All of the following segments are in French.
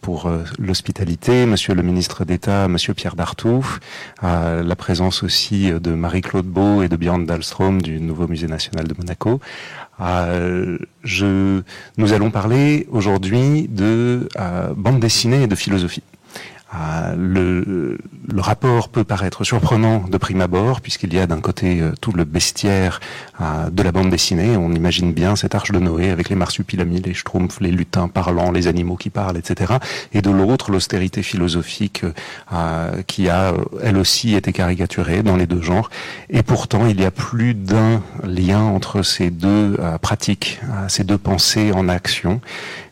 pour l'hospitalité, Monsieur le ministre d'État, Monsieur Pierre Dartout, la présence aussi de Marie-Claude Beau et de Björn Dahlström du nouveau musée national de Monaco. je, nous allons parler aujourd'hui de bande dessinée et de philosophie. Euh, le, rapport peut paraître surprenant de prime abord, puisqu'il y a d'un côté euh, tout le bestiaire euh, de la bande dessinée. On imagine bien cette arche de Noé avec les marsupilamis, les schtroumpfs, les lutins parlants, les animaux qui parlent, etc. Et de l'autre, l'austérité philosophique qui a, elle aussi, été caricaturée dans les deux genres. Et pourtant, il y a plus d'un lien entre ces deux pratiques, ces deux pensées en action.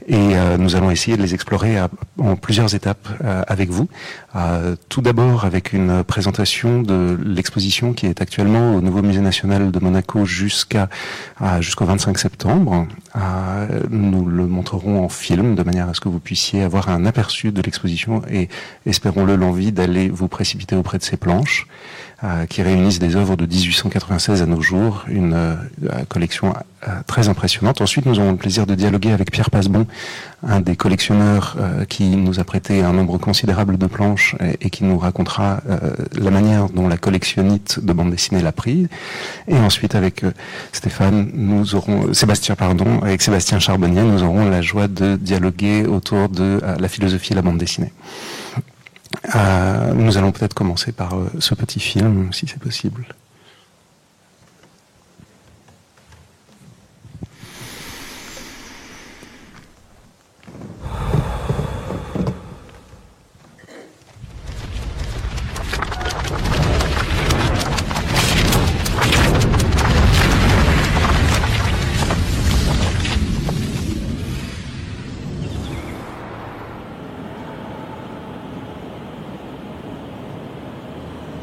Et euh, nous allons essayer de les explorer en plusieurs étapes euh, avec vous. Euh, tout d'abord avec une présentation de l'exposition qui est actuellement au Nouveau Musée National de Monaco jusqu'à jusqu'au 25 septembre. nous le montrerons en film de manière à ce que vous puissiez avoir un aperçu de l'exposition et espérons-le l'envie d'aller vous précipiter auprès de ces planches. Euh, qui réunissent des œuvres de 1896 à nos jours, une euh, collection euh, très impressionnante. Ensuite, nous aurons le plaisir de dialoguer avec Pierre Passebon, un des collectionneurs qui nous a prêté un nombre considérable de planches et, qui nous racontera la manière dont la collectionnite de bande dessinée l'a pris. Et ensuite, avec Stéphane, nous aurons Sébastien, pardon, avec Sébastien Charbonnier, nous aurons la joie de dialoguer autour de la philosophie de la bande dessinée. Euh, nous allons peut-être commencer par euh, ce petit film, si c'est possible.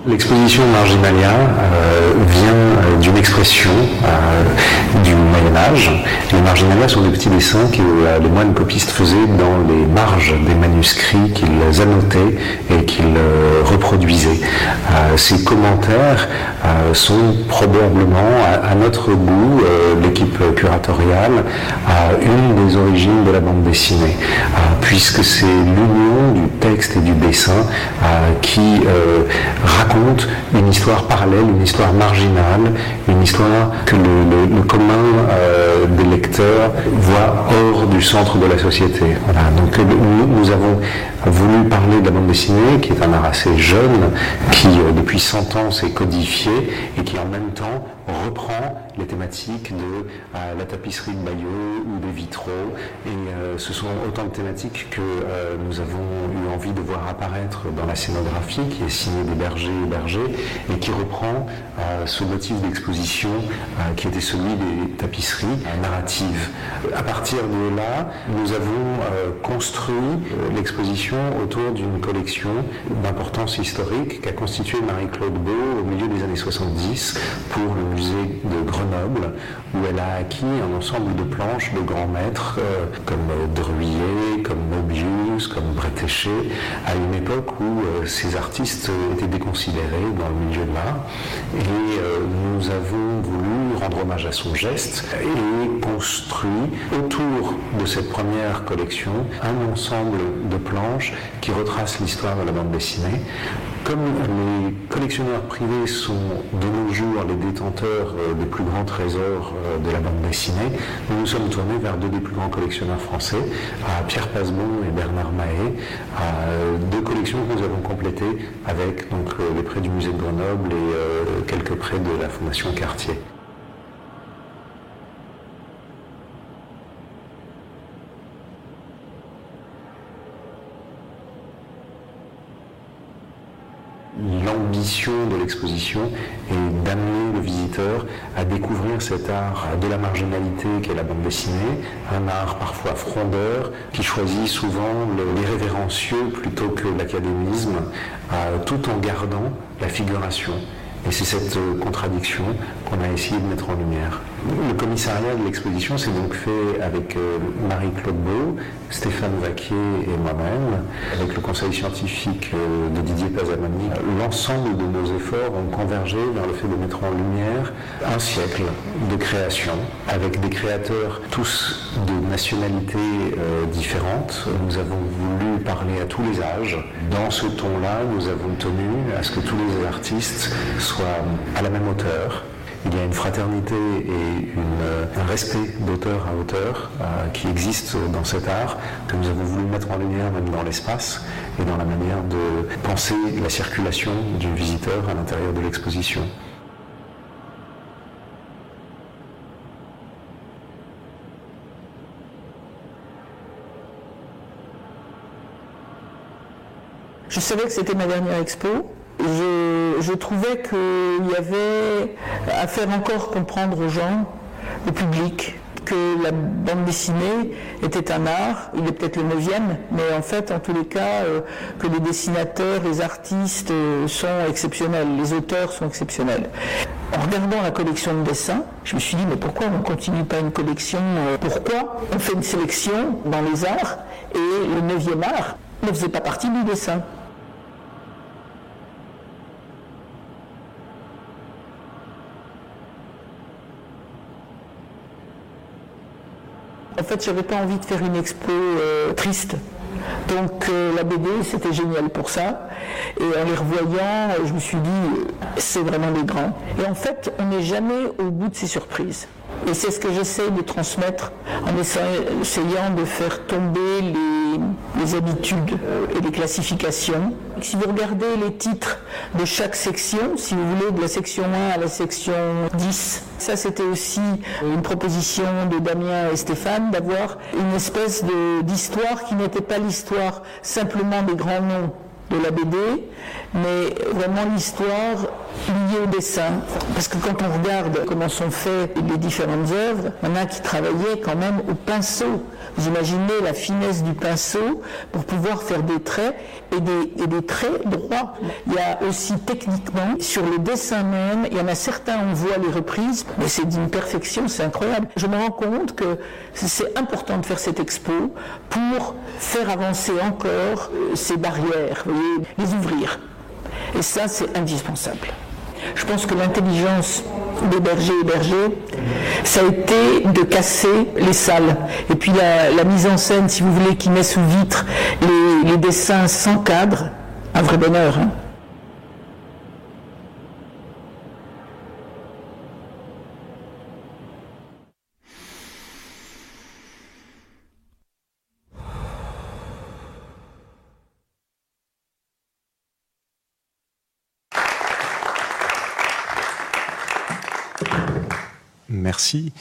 L'exposition Marginalia euh, vient euh, d'une expression euh, du Moyen Âge. Les Marginalia sont des petits dessins que les moines copistes faisaient dans les marges des manuscrits qu'ils annotaient et qu'ils reproduisaient. ces commentaires sont probablement, à, notre goût, l'équipe curatoriale, une des origines de la bande dessinée, puisque c'est l'union du texte et du dessin qui raconte une histoire parallèle, une histoire marginale, une histoire que le, commun euh, des lecteurs voit hors du centre de la société. Donc nous, avons voulu parler de la bande dessinée, qui est un art assez jeune, qui euh, depuis 100 ans s'est codifié et qui en même temps reprend les thématiques de euh, la tapisserie de Bayeux ou des vitraux. Et euh, ce sont autant de thématiques que euh, nous avons eu envie de voir apparaître dans la scénographie qui est signée des bergers et bergers et qui reprend ce motif d'exposition qui était celui des tapisseries narratives. À partir de là, nous avons construit l'exposition autour d'une collection d'importance historique qu'a constituée Marie-Claude Beau au milieu des années 70 pour le musée de Grenoble, où elle a acquis un ensemble de planches de grands maîtres euh, comme Druillet, comme Mobius, comme Bretéché, à une époque où euh, ces artistes étaient déconsidérés dans le milieu de l'art. Et euh, nous avons voulu rendre hommage à son geste et construit autour de cette première collection un ensemble de planches qui retracent l'histoire de la bande dessinée comme les collectionneurs privés sont de nos jours les détenteurs euh, des plus grands trésors euh, de la bande dessinée, nous nous sommes tournés vers deux des plus grands collectionneurs français, Pierre Pasbon et Bernard Mahé, deux collections que nous avons complétées avec donc, les prêts du musée de Grenoble et euh, quelques prêts de la Fondation Cartier. De l'exposition est d'amener le visiteur à découvrir cet art de la marginalité qu'est la bande dessinée, un art parfois frondeur qui choisit souvent l'irrévérencieux plutôt que l'académisme, tout en gardant la figuration. Et c'est cette contradiction qu'on a essayé de mettre en lumière. Le commissariat de l'exposition s'est donc fait avec euh, Marie-Claude Beau, Stéphane Vaquier et moi-même, avec le conseil scientifique euh, de Didier Pazamani. L'ensemble de nos efforts ont convergé vers le fait de mettre en lumière un siècle de création, avec des créateurs tous de nationalités euh, différentes. Nous avons voulu parler à tous les âges. Dans ce ton-là, nous avons tenu à ce que tous les artistes soient à la même hauteur, il y a une fraternité et un respect d'auteur à auteur euh, qui existe dans cet art que nous avons voulu mettre en lumière même dans l'espace et dans la manière de penser la circulation du visiteur à l'intérieur de l'exposition. Je savais que c'était ma dernière expo je, trouvais qu'il y avait à faire encore comprendre aux gens, au public, que la bande dessinée était un art, il est peut-être le neuvième, mais en fait, en tous les cas, euh, que les dessinateurs, les artistes euh, sont exceptionnels, les auteurs sont exceptionnels. En regardant la collection de dessins, je me suis dit, mais pourquoi on ne continue pas une collection euh, Pourquoi on fait une sélection dans les arts et le neuvième art ne faisait pas partie du dessin? En fait, j'avais pas envie de faire une expo euh, triste. Donc euh, la BD, c'était génial pour ça. Et en les revoyant, je me suis dit, c'est vraiment des grands. Et en fait, on n'est jamais au bout de ces surprises. Et c'est ce que j'essaie de transmettre en essayant de faire tomber les, habitudes et les classifications. Si vous regardez les titres de chaque section, si vous voulez, de la section 1 à la section 10, ça c'était aussi une proposition de Damien et Stéphane d'avoir une espèce d'histoire qui n'était pas l'histoire simplement des grands noms de la BD, mais vraiment l'histoire liée au dessin. Parce que quand on regarde comment sont faites les différentes œuvres, il y en a qui travaillaient quand même au pinceau. Vous imaginez la finesse du pinceau pour pouvoir faire des traits et des, traits droits. Il y a aussi techniquement, sur le dessin même, il y en a certains, on voit les reprises, mais c'est d'une perfection, c'est incroyable. Je me rends compte que c'est important de faire cette expo pour faire avancer encore euh, ces barrières, vous les ouvrir. Et ça, c'est indispensable. Je pense que l'intelligence des bergers et bergers, ça a été de casser les salles. Et puis la, mise en scène, si vous voulez, qui met sous vitre les, dessins sans cadre, un vrai bonheur. Hein. Merci.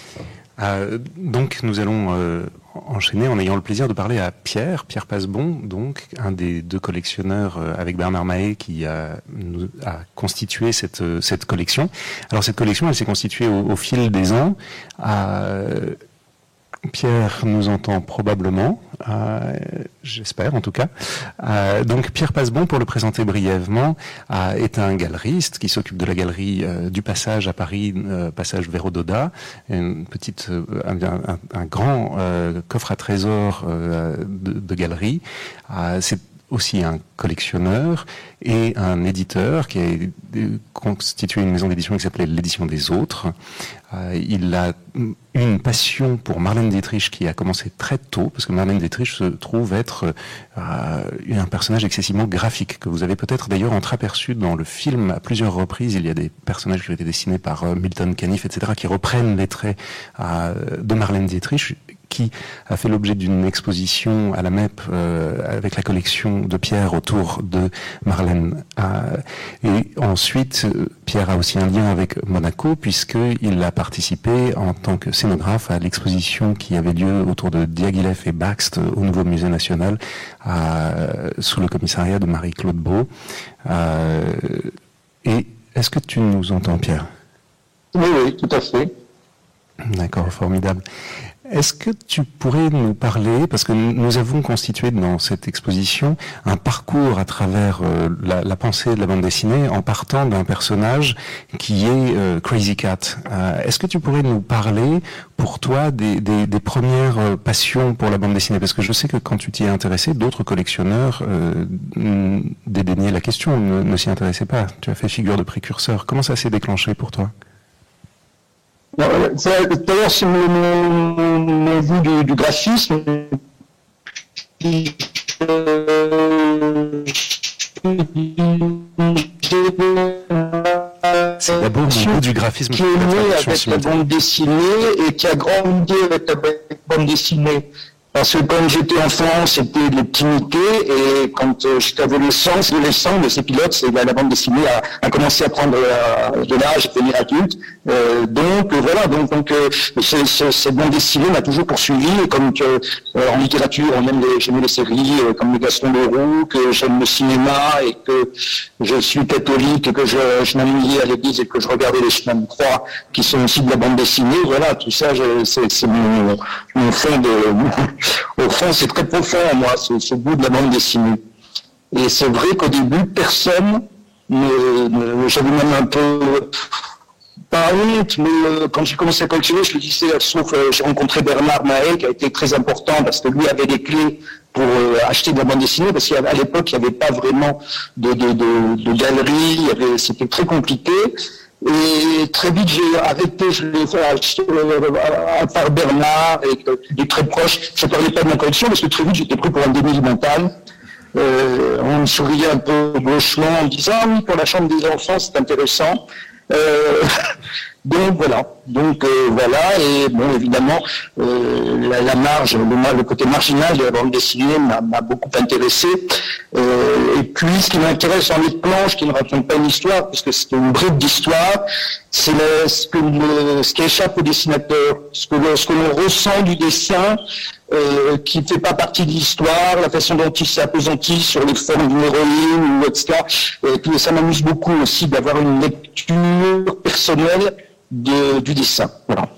Euh, donc nous allons euh, enchaîner en ayant le plaisir de parler à Pierre, Pierre Passebon, donc un des deux collectionneurs euh, avec Bernard Mahé qui a, constitué cette, cette collection. Alors cette collection, elle s'est constituée au, au, fil des ans. Pierre nous entend probablement, euh, j'espère en tout cas. Euh, donc Pierre Passebon, pour le présenter brièvement, euh, est un galeriste qui s'occupe de la galerie du Passage à Paris, Passage Vérododa, une petite, un, grand coffre à trésors de, de galerie. C'est aussi un collectionneur et un éditeur qui a constitué une maison d'édition qui s'appelait l'édition des autres. Euh, il a une passion pour Marlène Dietrich qui a commencé très tôt, parce que Marlène Dietrich se trouve être euh, un personnage excessivement graphique, que vous avez peut-être d'ailleurs entreaperçu dans le film à plusieurs reprises. Il y a des personnages qui ont été dessinés par euh, Milton Caniff, etc., qui reprennent les traits de Marlène Dietrich qui a fait l'objet d'une exposition à la MEP euh, avec la collection de Pierre autour de Marlène. Et ensuite, Pierre a aussi un lien avec Monaco puisqu'il a participé en tant que scénographe à l'exposition qui avait lieu autour de Diaghilev et Baxt au Nouveau Musée National sous le commissariat de Marie-Claude Beau. Euh, et est-ce que tu nous entends, Pierre? Oui, oui, tout à fait. D'accord, formidable. Est-ce que tu pourrais nous parler, parce que nous avons constitué dans cette exposition un parcours à travers euh, la, pensée de la bande dessinée en partant d'un personnage qui est euh, Crazy Cat. Euh, est-ce que tu pourrais nous parler pour toi des, premières passions pour la bande dessinée? Parce que je sais que quand tu t'y es intéressé, d'autres collectionneurs dédaignaient la question, ne, ne s'y intéressaient pas. Tu as fait figure de précurseur. Comment ça s'est déclenché pour toi? D'ailleurs, c'est mon, mon, goût du, du graphisme. C'est d'abord mon du graphisme qui est né avec la bande dessinée et qui a grandi avec la bande dessinée. Parce que quand j'étais enfant, c'était les petits et quand euh, j'étais adolescent, adolescent, de ces pilotes, c'est la, bande dessinée a, a commencé à prendre euh, de l'âge et devenir adulte. Euh, donc euh, voilà, donc, donc euh, cette bande dessinée m'a toujours poursuivi, et comme en littérature, les, j'aime les séries comme le Gaston Leroux, que j'aime le cinéma et que je suis catholique et que je, je m'ennuyais à l'église et que je regardais les chemins de croix qui sont aussi de la bande dessinée. Voilà, tout ça, c'est mon, mon fond de au fond, c'est très profond en moi, ce, ce goût de la bande dessinée. Et c'est vrai qu'au début, personne ne, j'avais même un peu, pas honte, mais euh, quand j'ai commencé à collectionner, je me disais, sauf euh, j'ai rencontré Bernard Mahé, qui a été très important parce que lui avait des clés pour euh, acheter de la bande dessinée, parce qu'à l'époque, il n'y avait pas vraiment de, de, de, de galerie, c'était très compliqué. Et très vite, j'ai arrêté, je l'ai fait à, part Bernard et des très proches. Je ne parlais pas de ma collection parce que très vite, j'étais pris pour un demi mental. Euh, on me souriait un peu gauchement en me disant ah oui, pour la chambre des enfants, c'est intéressant. Euh, donc voilà, donc euh, voilà, et bon évidemment euh, la, marge, le, côté marginal de la bande dessinée m'a beaucoup intéressé. et puis ce qui m'intéresse en les planches, qui ne raconte pas une histoire, puisque c'est une brique d'histoire, c'est ce, qui échappe au dessinateur, ce que, l'on ressent du dessin, qui ne fait pas partie de l'histoire, la façon dont il s'appesantit sur les formes d'une héroïne, etc. Et puis ça m'amuse beaucoup aussi d'avoir une lecture personnelle du dessin. Voilà.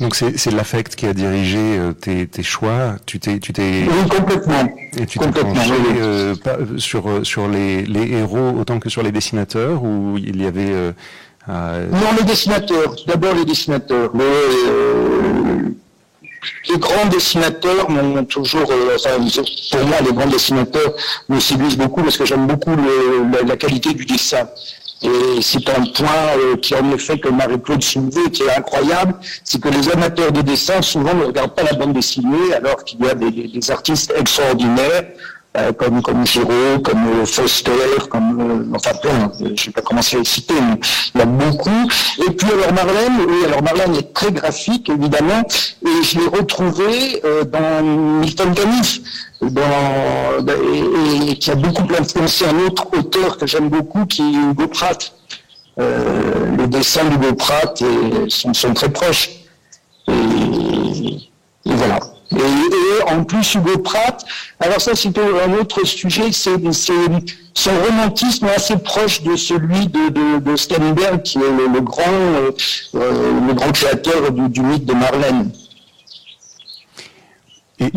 Donc c'est l'affect qui a dirigé euh, tes, tes, choix. Tu t'es tu t'es oui, complètement. Et tu t'es penché euh, sur euh, sur les, les, héros autant que sur les dessinateurs ou il y avait euh, non les dessinateurs. D'abord les dessinateurs. Mais, les grands dessinateurs m'ont toujours, enfin, pour moi, les grands dessinateurs me séduisent beaucoup parce que j'aime beaucoup le, la, qualité du dessin. Et c'est un point euh, qui en effet que Marie-Claude soulevait, qui est incroyable, c'est que les amateurs de dessin souvent ne regardent pas la bande dessinée alors qu'il y a des artistes extraordinaires euh, comme comme Giraud, comme euh, Foster, comme euh, enfin plein, je ne vais pas commencer à les citer, mais il y a beaucoup. Et puis alors Marlène, oui, alors Marlène est très graphique évidemment, et je l'ai retrouvée dans Milton Caniff, dans, et, qui a beaucoup influencé un autre auteur que j'aime beaucoup, qui est Hugo Pratt. les dessins d'Hugo Pratt et, sont, sont très proches. Et, et voilà. Et, en plus, Hugo Pratt, alors ça c'est un autre sujet, c'est son romantisme est assez proche de celui de, de, Sternberg, qui est le, grand, euh, euh, le grand créateur du, mythe de Marlène. Et,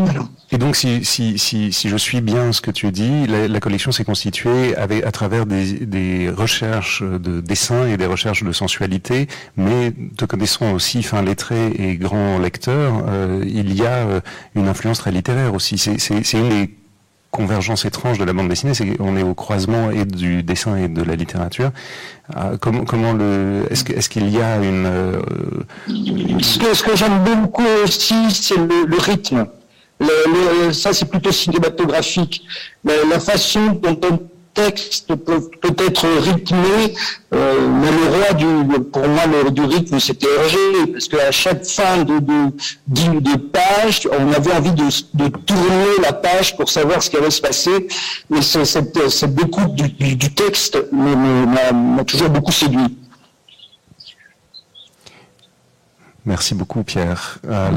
et donc, si, si, si, si, je suis bien ce que tu dis, la, la collection s'est constituée avec, à travers des, des, recherches de dessin et des recherches de sensualité, mais te connaissant aussi fin lettré et grand lecteur, euh, il y a euh, une influence très littéraire aussi. C'est une des convergences étranges de la bande dessinée, c'est qu'on est au croisement et du dessin et de la littérature. Euh, comment, comment le, est-ce qu'il est qu'il y a une... Euh, ce que, ce que j'aime beaucoup aussi, c'est le, le rythme ça c'est plutôt cinématographique. la façon dont un texte peut, être rythmé, euh, mais le roi du, pour moi le du rythme c'était Hergé, parce qu'à chaque fin de, de, de, page, on avait envie de, de, tourner la page pour savoir ce qui allait se passer. Et cette, cette découpe du, du texte m'a toujours beaucoup séduit. Merci beaucoup Pierre. Euh,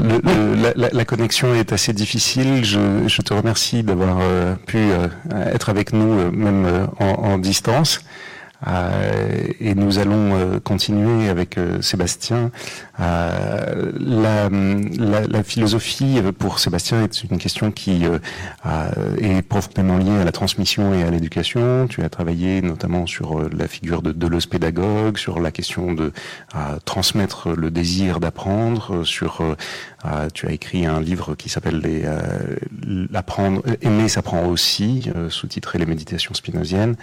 la, connexion est assez difficile. Je, te remercie d'avoir euh, pu euh, être avec nous même en, distance. Et nous allons continuer avec Sébastien. La, la, philosophie, pour Sébastien, est une question qui est profondément liée à la transmission et à l'éducation. Tu as travaillé notamment sur la figure de Deleuze pédagogue, sur la question de transmettre le désir d'apprendre, sur tu as écrit un livre qui s'appelle l'apprendre, aimer s'apprend aussi, sous-titré Les méditations spinoziennes.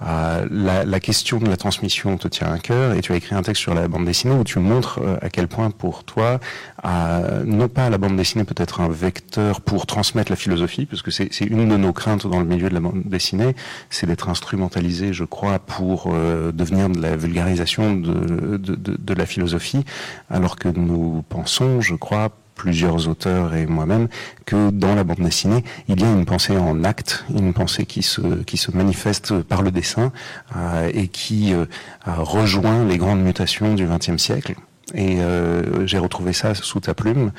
La, la, question de la transmission te tient à cœur et tu as écrit un texte sur la bande dessinée où tu montres à quel point pour toi, non pas la bande dessinée peut être un vecteur pour transmettre la philosophie, parce que c'est une de nos craintes dans le milieu de la bande dessinée, c'est d'être instrumentalisé, je crois, pour devenir de la vulgarisation de, de, de la philosophie, alors que nous pensons, je crois, plusieurs auteurs et moi-même, que dans la bande dessinée, il y a une pensée en acte, une pensée qui se, qui se manifeste par le dessin euh, et qui euh, rejoint les grandes mutations du XXe siècle. Et euh, j'ai retrouvé ça sous ta plume.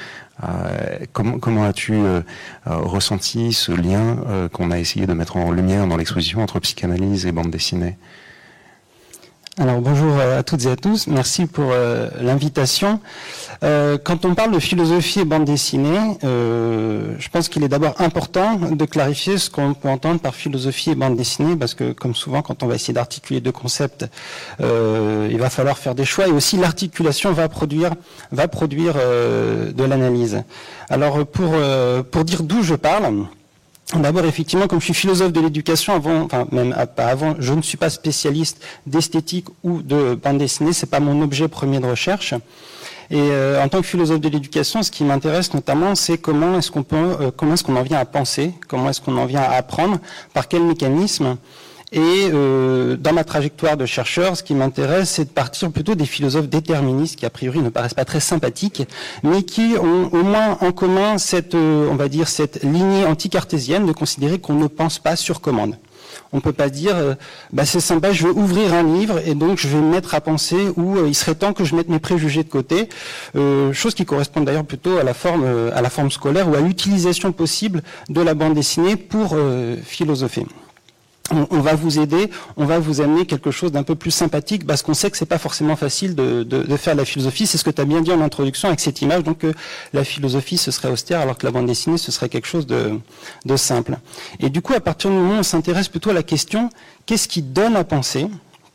Comment, comment as-tu ressenti ce lien qu'on a essayé de mettre en lumière dans l'exposition entre psychanalyse et bande dessinée? Alors bonjour à toutes et à tous, merci pour euh, l'invitation. Euh, quand on parle de philosophie et bande dessinée, euh, je pense qu'il est d'abord important de clarifier ce qu'on peut entendre par philosophie et bande dessinée, parce que comme souvent quand on va essayer d'articuler deux concepts, il va falloir faire des choix et aussi l'articulation va produire, va produire de l'analyse. Alors pour, pour dire d'où je parle, D'abord, effectivement, comme je suis philosophe de l'éducation, avant, enfin même pas avant, je ne suis pas spécialiste d'esthétique ou de bande dessinée, c'est pas mon objet premier de recherche. Et euh, en tant que philosophe de l'éducation, ce qui m'intéresse notamment, c'est comment est-ce qu'on euh, comment est-ce qu'on en vient à penser, comment est-ce qu'on en vient à apprendre, par quel mécanisme. Et euh, dans ma trajectoire de chercheur, ce qui m'intéresse, c'est de partir plutôt des philosophes déterministes qui a priori ne paraissent pas très sympathiques, mais qui ont au moins en commun cette, euh, on va dire, cette lignée anticartésienne de considérer qu'on ne pense pas sur commande. On ne peut pas dire, euh, bah c'est sympa, je veux ouvrir un livre et donc je vais me mettre à penser ou il serait temps que je mette mes préjugés de côté, chose qui correspond d'ailleurs plutôt à la forme, à la forme scolaire ou à l'utilisation possible de la bande dessinée pour philosopher on, va vous aider, on va vous amener quelque chose d'un peu plus sympathique parce qu'on sait que c'est pas forcément facile de, de, faire la philosophie. C'est ce que tu as bien dit en introduction avec cette image, donc la philosophie ce serait austère alors que la bande dessinée ce serait quelque chose de, de simple. Et du coup, à partir du moment où on s'intéresse plutôt à la question qu'est-ce qui donne à penser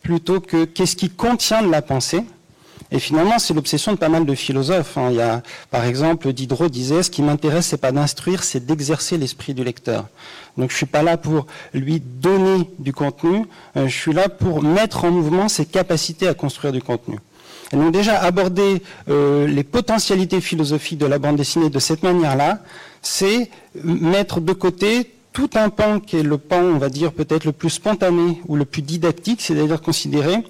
plutôt que qu'est-ce qui contient de la pensée, et finalement, c'est l'obsession de pas mal de philosophes. Hein. Il y a, par exemple, Diderot disait, ce qui m'intéresse, c'est pas d'instruire, c'est d'exercer l'esprit du lecteur. Donc, je suis pas là pour lui donner du contenu, euh, je suis là pour mettre en mouvement ses capacités à construire du contenu. Et donc, déjà, aborder euh, les potentialités philosophiques de la bande dessinée de cette manière-là, c'est mettre de côté tout un pan qui est le pan, on va dire, peut-être le plus spontané ou le plus didactique, c'est-à-dire considérer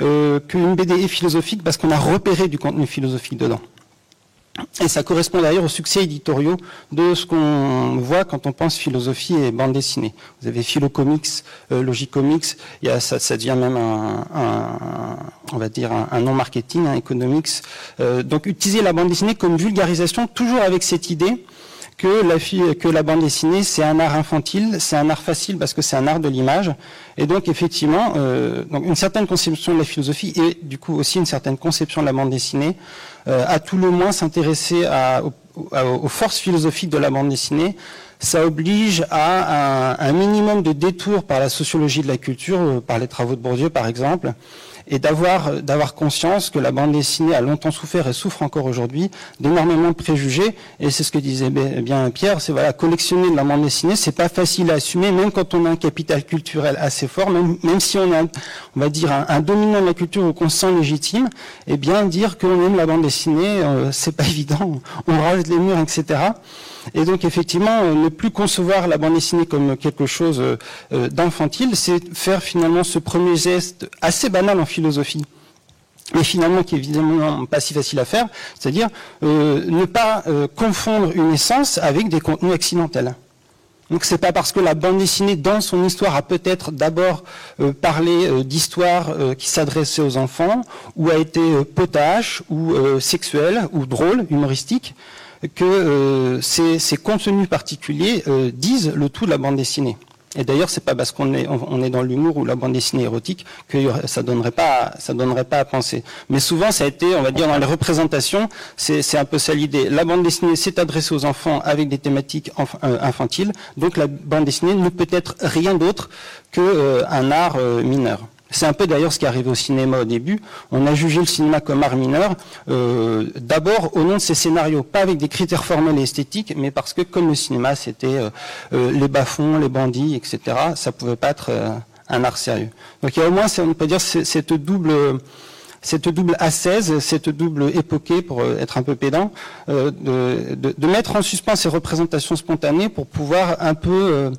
euh, qu'une BD est philosophique parce qu'on a repéré du contenu philosophique dedans. Et ça correspond d'ailleurs aux succès éditoriaux de ce qu'on voit quand on pense philosophie et bande dessinée. Vous avez Philocomics, euh, Logicomics, il y a, ça, devient même un, on va dire un, nom marketing, un economics. Euh, donc utiliser la bande dessinée comme vulgarisation, toujours avec cette idée que la, que la bande dessinée, c'est un art infantile, c'est un art facile parce que c'est un art de l'image. Et donc, effectivement, euh, donc une certaine conception de la philosophie et du coup aussi une certaine conception de la bande dessinée, euh, à tout le moins s'intéresser aux forces philosophiques de la bande dessinée, ça oblige à un, un, minimum de détours par la sociologie de la culture, euh, par les travaux de Bourdieu par exemple, et d'avoir d'avoir conscience que la bande dessinée a longtemps souffert et souffre encore aujourd'hui d'énormément de préjugés. Et c'est ce que disait bien Pierre, c'est voilà collectionner de la bande dessinée, c'est pas facile à assumer, même quand on a un capital culturel assez fort, même, même si on a, on va dire un, dominant de la culture ou qu'on se sent légitime, et eh bien dire qu'on aime la bande dessinée, euh, c'est pas évident. On rase les murs, etc. Et donc effectivement, euh, ne plus concevoir la bande dessinée comme quelque chose euh, euh, d'infantile, c'est faire finalement ce premier geste assez banal en philosophie mais finalement qui est évidemment pas si facile à faire, c'est-à-dire ne pas confondre une essence avec des contenus accidentels. Donc c'est pas parce que la bande dessinée dans son histoire a peut-être d'abord parlé d'histoire qui s'adressait aux enfants, ou a été potache, ou sexuelle, ou drôle, humoristique, que euh, ces, contenus particuliers euh, disent le tout de la bande dessinée. Et d'ailleurs, c'est pas parce qu'on est, dans l'humour ou la bande dessinée érotique que ça donnerait pas, donnerait pas à penser. Mais souvent, ça a été, on va dire, dans les représentations, c'est un peu ça l'idée. La bande dessinée s'est adressée aux enfants avec des thématiques euh, infantiles, donc la bande dessinée ne peut être rien d'autre qu'un euh, art euh, mineur. C'est un peu d'ailleurs ce qui arrivé au cinéma au début. On a jugé le cinéma comme art mineur, euh, d'abord au nom de ses scénarios, pas avec des critères formels et esthétiques, mais parce que comme le cinéma, c'était euh, euh, les bas-fonds, les bandits, etc., ça pouvait pas être un art sérieux. Donc il y a au moins, on peut dire, cette double cette double assaise, cette double époquée, pour être un peu pédant, de, de, mettre en suspens ces représentations spontanées pour pouvoir un peu euh,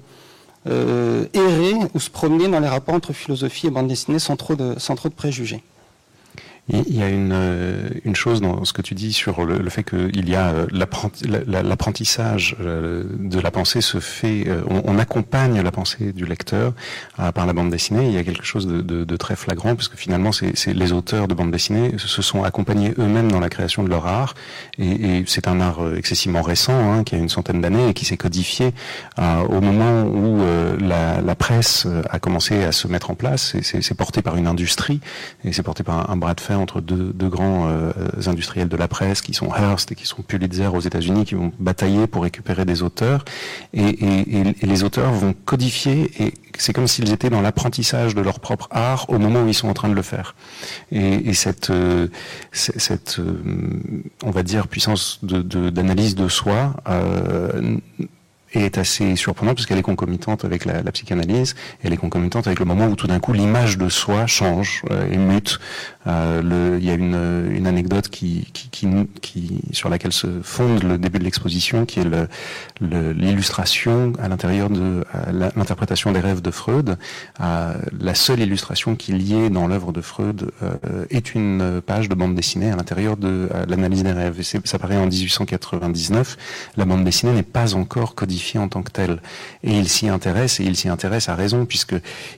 errer ou se promener dans les rapports entre philosophie et bande dessinée sans trop de, sans trop de préjugés. Il y a une, euh, une chose dans ce que tu dis sur le, fait qu'il y a euh, l'apprentissage euh, de la pensée se fait, on, accompagne la pensée du lecteur par la bande dessinée. Il y a quelque chose de, très flagrant puisque finalement, c'est les auteurs de bande dessinée se sont accompagnés eux-mêmes dans la création de leur art et, c'est un art excessivement récent hein, qui a une centaine d'années et qui s'est codifié au moment où la, presse a commencé à se mettre en place. C'est porté par une industrie et c'est porté par un bras de fer entre deux, grands euh, industriels de la presse qui sont Hearst et qui sont Pulitzer aux États-Unis, qui vont batailler pour récupérer des auteurs. Et, les auteurs vont codifier, et c'est comme s'ils étaient dans l'apprentissage de leur propre art au moment où ils sont en train de le faire. Et, cette, euh, cette euh, on va dire, puissance d'analyse de, de, soi est assez surprenante parce qu'elle est concomitante avec la, psychanalyse, elle est concomitante avec le moment où tout d'un coup l'image de soi change euh, et mute. Euh, le, il y a une, une anecdote qui, qui, qui, qui, sur laquelle se fonde le début de l'exposition, qui est l'illustration à l'intérieur de l'interprétation des rêves de Freud. Euh, la seule illustration qu'il y ait dans l'œuvre de Freud euh, est une page de bande dessinée à l'intérieur de l'analyse des rêves. Et ça paraît en 1899. La bande dessinée n'est pas encore codifiée en tant que tel. Et il s'y intéresse, et il s'y intéresse à raison, puisque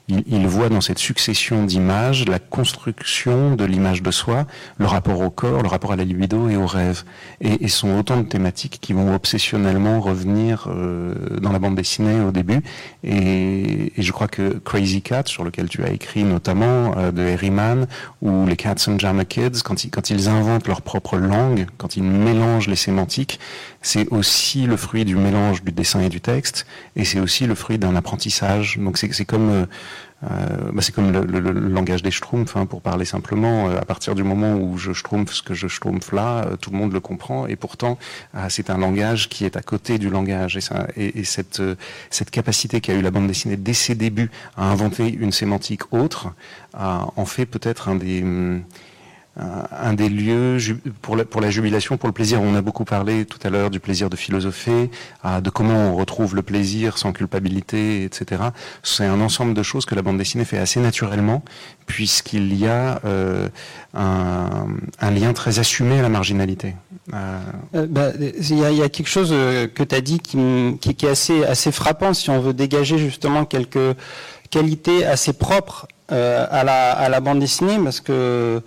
il, voit dans cette succession d'images la construction de l'image de soi, le rapport au corps, le rapport à la libido et au rêve. Et, et sont autant de thématiques qui vont obsessionnellement revenir euh, dans la bande dessinée au début. Et, je crois que Crazy Cat, sur lequel tu as écrit notamment, euh, de Harryman, ou les Cats and Jammer Kids, quand ils, quand ils inventent leur propre langue, quand ils mélangent les sémantiques, c'est aussi le fruit du mélange du dessin et du texte, et c'est aussi le fruit d'un apprentissage. Donc c'est comme euh, euh, bah c'est comme le, le, le, langage des schtroumpfs, hein, pour parler simplement. Euh, à partir du moment où je schtroumpf ce que je schtroumpf là, euh, tout le monde le comprend, et pourtant c'est un langage qui est à côté du langage. Et, ça, et, et cette, cette capacité qu'a eu la bande dessinée dès ses débuts à inventer une sémantique autre, en fait peut-être un des hum, un des lieux pour la, jubilation, pour le plaisir. On a beaucoup parlé tout à l'heure du plaisir de philosopher, de comment on retrouve le plaisir sans culpabilité, etc. C'est un ensemble de choses que la bande dessinée fait assez naturellement, puisqu'il y a euh, un, lien très assumé à la marginalité. Euh... euh bah, il, y a, quelque chose que tu as dit qui, est assez frappant si on veut dégager justement quelques qualités assez propres euh, à, la, à la bande dessinée, parce que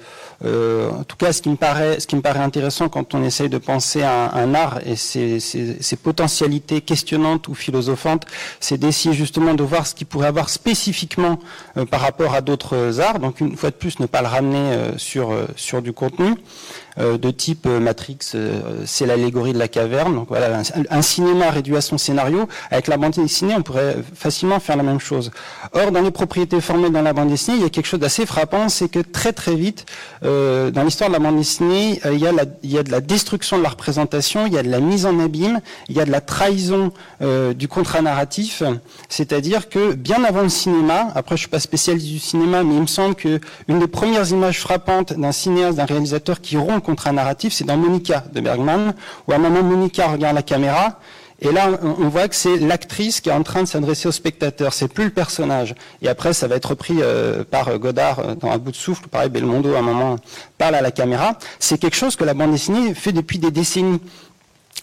euh, en tout cas, ce qui me paraît, ce qui me paraît intéressant quand on essaye de penser à un, art et ses, ses, potentialités questionnantes ou philosophantes, c'est d'essayer justement de voir ce qu'il pourrait avoir spécifiquement euh, par rapport à d'autres arts. Donc, une fois de plus, ne pas le ramener euh, sur sur du contenu. Euh, de type euh, Matrix, euh, c'est l'allégorie de la caverne. Donc voilà, un, cinéma réduit à son scénario. Avec la bande dessinée, on pourrait facilement faire la même chose. Or, dans les propriétés formées dans la bande dessinée, il y a quelque chose d'assez frappant, c'est que très très vite, dans l'histoire de la bande dessinée, il, y a de la destruction de la représentation, il y a de la mise en abîme, il y a de la trahison du contrat narratif. C'est-à-dire que bien avant le cinéma, après je suis pas spécialiste du cinéma, mais il me semble que une des premières images frappantes d'un cinéaste, d'un réalisateur qui rompt contre un narratif, c'est dans Monica de Bergman, où à un moment Monica regarde la caméra, et là on, voit que c'est l'actrice qui est en train de s'adresser au spectateur, c'est plus le personnage. Et après ça va être repris euh, par Godard euh, dans Un bout de souffle, pareil Belmondo à un moment parle à la caméra. C'est quelque chose que la bande dessinée fait depuis des décennies.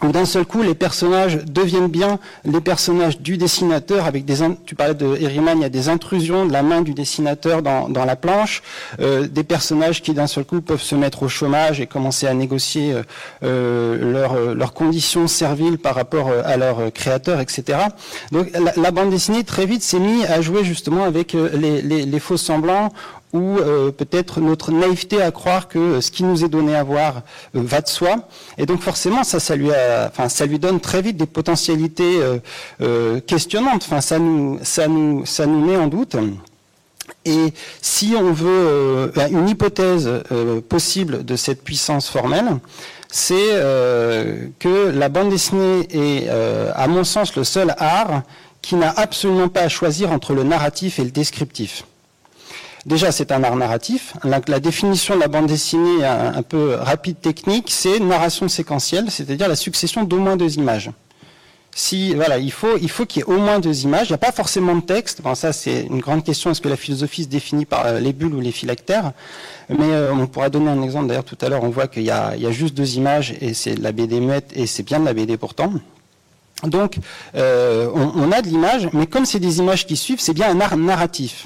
Où d'un seul coup les personnages deviennent bien les personnages du dessinateur avec des tu parlais de Herriman il y a des intrusions de la main du dessinateur dans, dans la planche euh, des personnages qui d'un seul coup peuvent se mettre au chômage et commencer à négocier euh, euh leurs conditions serviles par rapport euh, à leur créateur etc donc la, bande dessinée très vite s'est mise à jouer justement avec les, les, les faux semblants ou euh, peut-être notre naïveté à croire que ce qui nous est donné à voir euh, va de soi. Et donc forcément, ça, ça lui, enfin, ça lui donne très vite des potentialités euh, questionnantes. Enfin, ça nous, ça nous, ça nous met en doute. Et si on veut une hypothèse possible de cette puissance formelle, c'est que la bande dessinée est, à mon sens, le seul art qui n'a absolument pas à choisir entre le narratif et le descriptif. Déjà, c'est un art narratif. La, définition de la bande dessinée, un, peu rapide technique, c'est narration séquentielle, c'est-à-dire la succession d'au moins deux images. Il faut il faut qu'il y ait au moins deux images. Il n'y a pas forcément de texte. Ça c'est une grande question. Est-ce que la philosophie se définit par euh, les bulles ou les phylactères? Mais euh, on pourra donner un exemple. D'ailleurs, tout à l'heure, on voit qu'il y a, juste deux images et c'est de la BD muette et c'est bien de la BD pourtant. Donc, euh, on, a de l'image, mais comme c'est des images qui suivent, c'est bien un art narratif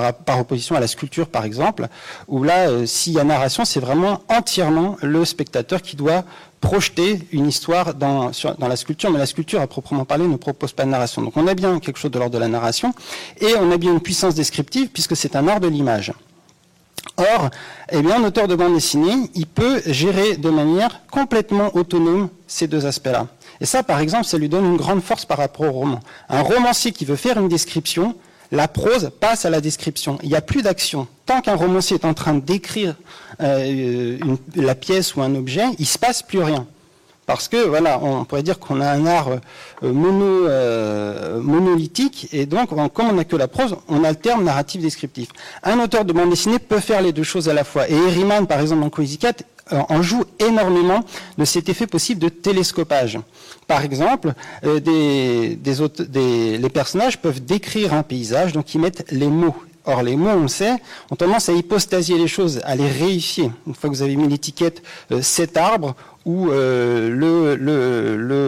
par, opposition à la sculpture, par exemple, où là, euh, s'il y a narration, c'est vraiment entièrement le spectateur qui doit projeter une histoire dans, la sculpture, mais la sculpture, à proprement parler, ne propose pas de narration. Donc on a bien quelque chose de l'ordre de la narration, et on a bien une puissance descriptive, puisque c'est un art de l'image. Or, eh bien, un auteur de bande dessinée, il peut gérer de manière complètement autonome ces deux aspects-là. Et ça, par exemple, ça lui donne une grande force par rapport au roman. Un romancier qui veut faire une description, la prose passe à la description. Il n'y a plus d'action. Tant qu'un romancier est en train décrire euh, la pièce ou un objet, il ne se passe plus rien. Parce que voilà, on pourrait dire qu'on a un art euh, euh, monolithique, et donc comme on n'a que la prose, on alterne narratif descriptif. Un auteur de bande dessinée peut faire les deux choses à la fois. Et Herriman, par exemple, dans Cozy Cat, en joue énormément de cet effet possible de télescopage. Par exemple, euh, des, les personnages peuvent décrire un paysage, donc ils mettent les mots. Or, les mots, on le sait, ont tendance à hypostasier les choses, à les réifier. Une fois que vous avez mis l'étiquette euh, cet arbre ou euh,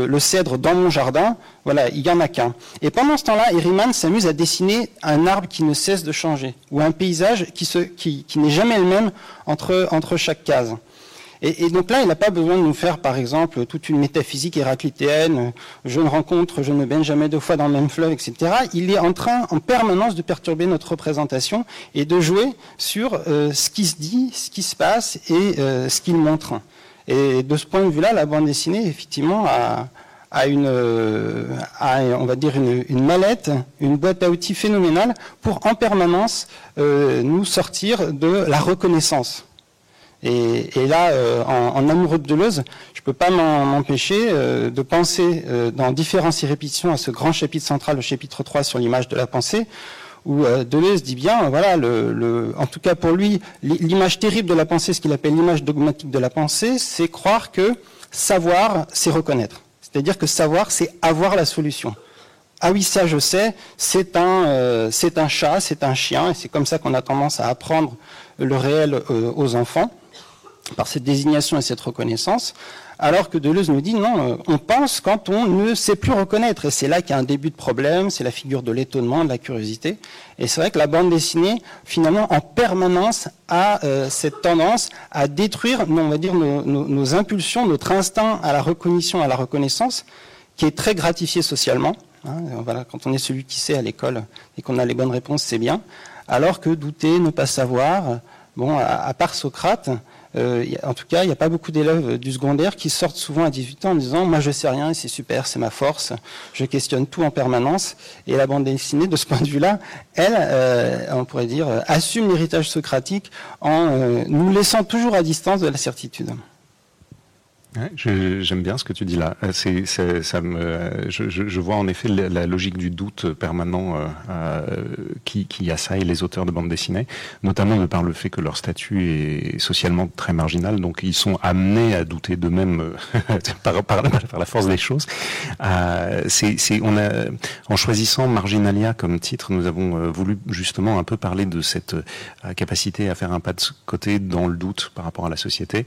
le, cèdre dans mon jardin, voilà, il n'y en a qu'un. Et pendant ce temps-là, Herriman s'amuse à dessiner un arbre qui ne cesse de changer, ou un paysage qui, n'est jamais le même entre chaque case. Et, donc là, il n'a pas besoin de nous faire, par exemple, toute une métaphysique héraclitéenne, je ne rencontre, je ne baigne jamais deux fois dans le même fleuve, etc. Il est en train, en permanence, de perturber notre représentation et de jouer sur euh, ce qui se dit, ce qui se passe et euh, ce qu'il montre. Et de ce point de vue-là, la bande dessinée, effectivement, a, une, on va dire une, mallette, une boîte à outils phénoménale pour en permanence euh, nous sortir de la reconnaissance. Et, là, euh, en, amoureux de Deleuze, je ne peux pas m'empêcher euh, de penser euh, dans différentes répétitions à ce grand chapitre central, le chapitre 3 sur l'image de la pensée, où Deleuze dit bien, voilà, le, en tout cas pour lui, l'image terrible de la pensée, ce qu'il appelle l'image dogmatique de la pensée, c'est croire que savoir, c'est reconnaître. C'est-à-dire que savoir, c'est avoir la solution. Ah oui, ça je sais, c'est un, c'est un chat, c'est un chien, et c'est comme ça qu'on a tendance à apprendre le réel aux enfants par cette désignation et cette reconnaissance, alors que Deleuze nous dit non, euh, on pense quand on ne sait plus reconnaître. Et c'est là qu'il y a un début de problème, c'est la figure de l'étonnement, de la curiosité. Et c'est vrai que la bande dessinée, finalement, en permanence, a euh, cette tendance à détruire, on va dire, nos, impulsions, notre instinct à la reconnaissance, à la reconnaissance, qui est très gratifié socialement. Hein. voilà, quand on est celui qui sait à l'école et qu'on a les bonnes réponses, c'est bien. Alors que douter, ne pas savoir, bon, à part Socrate, euh, en tout cas, il n'y a pas beaucoup d'élèves du secondaire qui sortent souvent à 18 ans en disant Moi, je sais rien c'est super, c'est ma force, je questionne tout en permanence. Et la bande dessinée, de ce point de vue-là, elle, euh, on pourrait dire, assume l'héritage socratique en euh, nous laissant toujours à distance de la certitude. J'aime bien ce que tu dis là. Euh, c'est, ça me, je, je, vois en effet la, logique du doute permanent euh, euh, qui, qui assaille les auteurs de bande dessinée, notamment de par le fait que leur statut est socialement très marginal, donc ils sont amenés à douter d'eux-mêmes euh, par, par, la force des choses. Euh, c'est, on a, en choisissant Marginalia comme titre, nous avons voulu justement un peu parler de cette capacité à faire un pas de côté dans le doute par rapport à la société,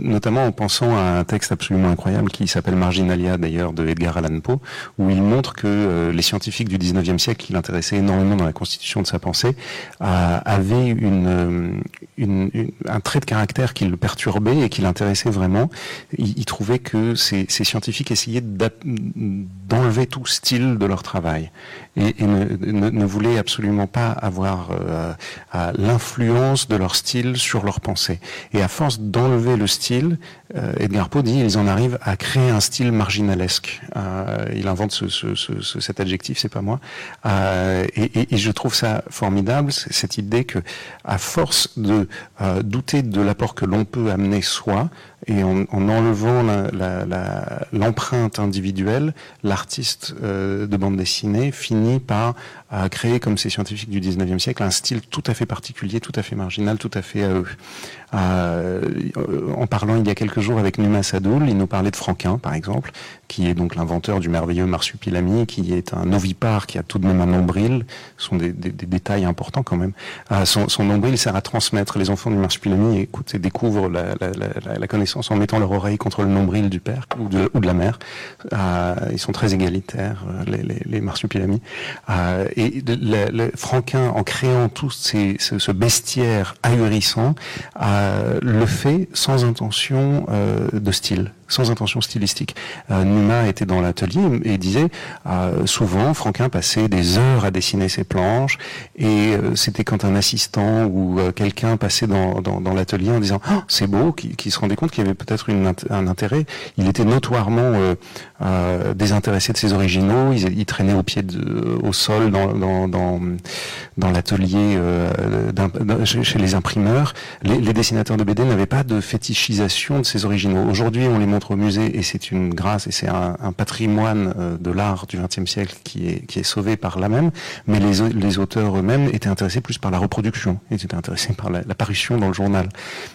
notamment en pensant à un texte absolument incroyable qui s'appelle Marginalia d'ailleurs de Edgar Allan Poe, où il montre que euh, les scientifiques du 19e siècle, qui l'intéressaient énormément dans la constitution de sa pensée, avaient une, une, un trait de caractère qui le perturbait et qui l'intéressait vraiment. Il, trouvait que ces, scientifiques essayaient d'enlever tout style de leur travail et, ne, voulaient absolument pas avoir euh, l'influence de leur style sur leur pensée. Et à force d'enlever le style, euh, Edgar Poe dit ils en arrivent à créer un style marginalesque. Euh, il invente ce, ce, ce, cet adjectif, c'est pas moi. Euh, et, et, je trouve ça formidable, cette idée que, à force de euh, douter de l'apport que l'on peut amener soi, et en, en enlevant l'empreinte la, la, individuelle, l'artiste euh, de bande dessinée finit par euh, créer, comme ces scientifiques du 19e siècle, un style tout à fait particulier, tout à fait marginal, tout à fait à eux. Euh, en parlant il y a quelques jours avec Numa Sadoul, il nous parlait de Franquin, par exemple, qui est donc l'inventeur du merveilleux marsupilami, qui est un ovipare qui a tout de même un nombril. Ce sont des, des, des détails importants quand même. Euh, son, nombril sert à transmettre. Les enfants du marsupilami écoutent et découvrent la, la, la, connaissance en mettant leur oreille contre le nombril du père ou de, ou de la mère. Euh, ils sont très égalitaires, euh, les, les, les marsupilami. Euh, et le, le, Franquin, en créant tout ces, ce, ce bestiaire ahurissant, le fait sans intention de style sans intention stylistique. Euh, Numa était dans l'atelier et disait euh, souvent Franquin passait des heures à dessiner ses planches et euh, c'était quand un assistant ou euh, quelqu'un passait dans, l'atelier en disant oh, c'est beau, qui, se rendait compte qu'il y avait peut-être un intérêt. Il était notoirement désintéressé de ses originaux. Il, il traînait au pied au sol dans, l'atelier chez, chez, les imprimeurs. Les, les dessinateurs de BD n'avaient pas de fétichisation de ses originaux. Aujourd'hui, on les montre au musée et c'est une grâce et c'est un, patrimoine euh, de l'art du XXe siècle qui est, qui est sauvé par là même. Mais les, les auteurs eux-mêmes étaient intéressés plus par la reproduction, ils étaient intéressés par la, la dans le journal.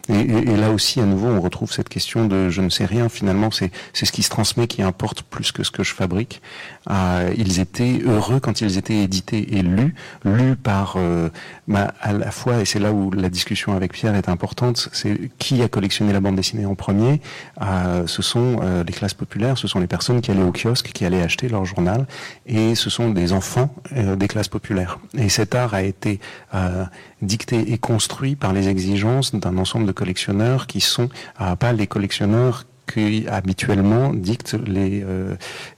Et, là aussi, à nouveau, on retrouve cette question de je ne sais rien. Finalement, c'est ce qui se transmet qui importe plus que ce que je fabrique. Euh, ils étaient heureux quand ils étaient édités et lus, lus par euh, bah, à la fois, et c'est là où la discussion avec Pierre est importante, c'est qui a collectionné la bande dessinée en premier. Euh, ce sont euh, les classes populaires, ce sont les personnes qui allaient au kiosque, qui allaient acheter leur journal, et ce sont des enfants euh, des classes populaires. Et cet art a été euh, dicté et construit par les exigences d'un ensemble de collectionneurs qui sont pas les collectionneurs qui habituellement dictent les, euh,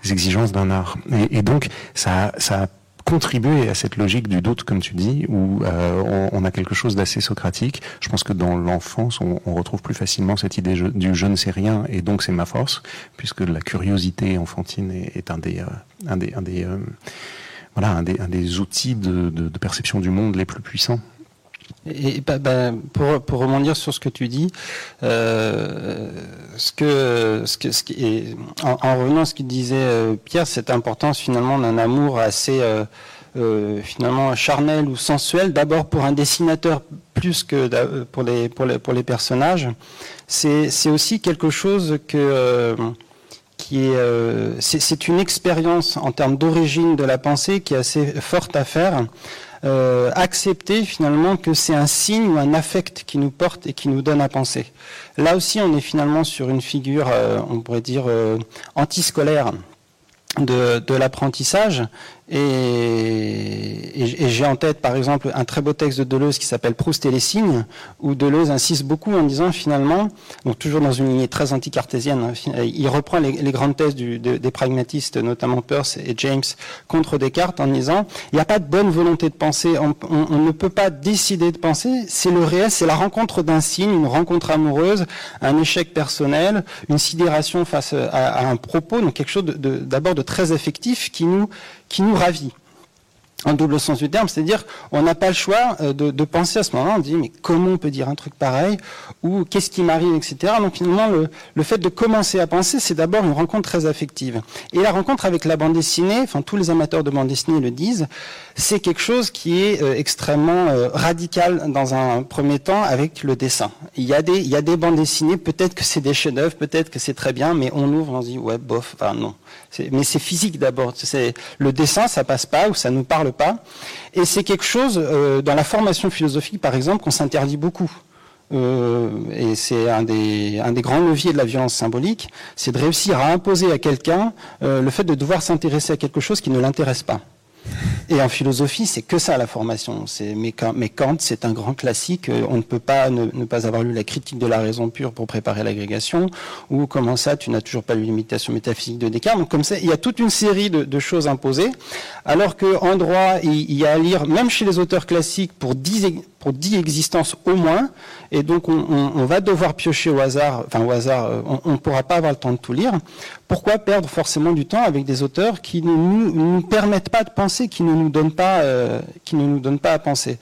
exigences d'un art. Et, donc, ça, ça contribuer à cette logique du doute, comme tu dis, où euh, on, a quelque chose d'assez socratique. Je pense que dans l'enfance, on, retrouve plus facilement cette idée du je ne sais rien et donc c'est ma force, puisque la curiosité enfantine est, est un des, euh, un des, un des euh, voilà, un des, des outils de perception du monde les plus puissants. Et bah, bah, pour, pour rebondir sur ce que tu dis, euh, ce que, ce que, en, en, revenant à ce qu'il disait euh, Pierre, cette importance finalement d'un amour assez euh, finalement charnel ou sensuel, d'abord pour un dessinateur plus que pour les, pour les, pour les personnages, c'est aussi quelque chose que qui est, euh, c'est une expérience en termes d'origine de la pensée qui est assez forte à faire euh, accepter finalement que c'est un signe ou un affect qui nous porte et qui nous donne à penser. Là aussi, on est finalement sur une figure, euh, on pourrait dire, euh, antiscolaire de, de l'apprentissage et, et, j'ai en tête, par exemple, un très beau texte de Deleuze qui s'appelle Proust et les signes, où Deleuze insiste beaucoup en disant finalement, donc toujours dans une lignée très anticartésienne, hein, il reprend les, grandes thèses du, de, des pragmatistes, notamment Peirce et James, contre Descartes, en disant il n'y a pas de bonne volonté de penser, on, on, on ne peut pas décider de penser, c'est le réel, c'est la rencontre d'un signe, une rencontre amoureuse, un échec personnel, une sidération face à, à un propos, donc quelque chose d'abord de, de, de très affectif qui nous qui nous ravit en double sens du terme, c'est-à-dire on n'a pas le choix euh, de, penser à ce moment-là, on dit mais comment on peut dire un truc pareil ou qu'est-ce qui m'arrive, etc. Donc finalement le, fait de commencer à penser, c'est d'abord une rencontre très affective. Et la rencontre avec la bande dessinée, enfin tous les amateurs de bande dessinée le disent, c'est quelque chose qui est euh, extrêmement euh, radical dans un premier temps avec le dessin. Il y a des, il bandes dessinées, peut-être que c'est des chefs-d'œuvre, peut-être que c'est très bien, mais on ouvre, on se dit ouais bof, enfin non. Mais c'est physique d'abord. Le dessin, ça passe pas ou ça nous parle Et c'est quelque chose euh, dans la formation philosophique, par exemple, qu'on s'interdit beaucoup. euh, et c'est un des, un des grands leviers de la violence symbolique, c'est de réussir à imposer à quelqu'un euh, le fait de devoir s'intéresser à quelque chose qui ne l'intéresse pas. Et en philosophie, c'est que ça la formation. C'est mais, Kant, c'est un grand classique. Euh, on ne peut pas ne, pas avoir lu la critique de la raison pure pour préparer l'agrégation. Ou comment ça, tu n'as toujours pas lu l'imitation métaphysique de Descartes. Donc comme ça, il y a toute une série de, choses imposées. Alors qu'en droit, il, y a à lire, même chez les auteurs classiques, pour 10 pour dix existences au moins, et donc on, va devoir piocher au hasard, enfin au hasard, euh, on ne pourra pas avoir le temps de tout lire. Pourquoi perdre forcément du temps avec des auteurs qui ne nous, permettent pas de penser, qui ne nous donnent pas, euh, qui ne nous donnent pas à penser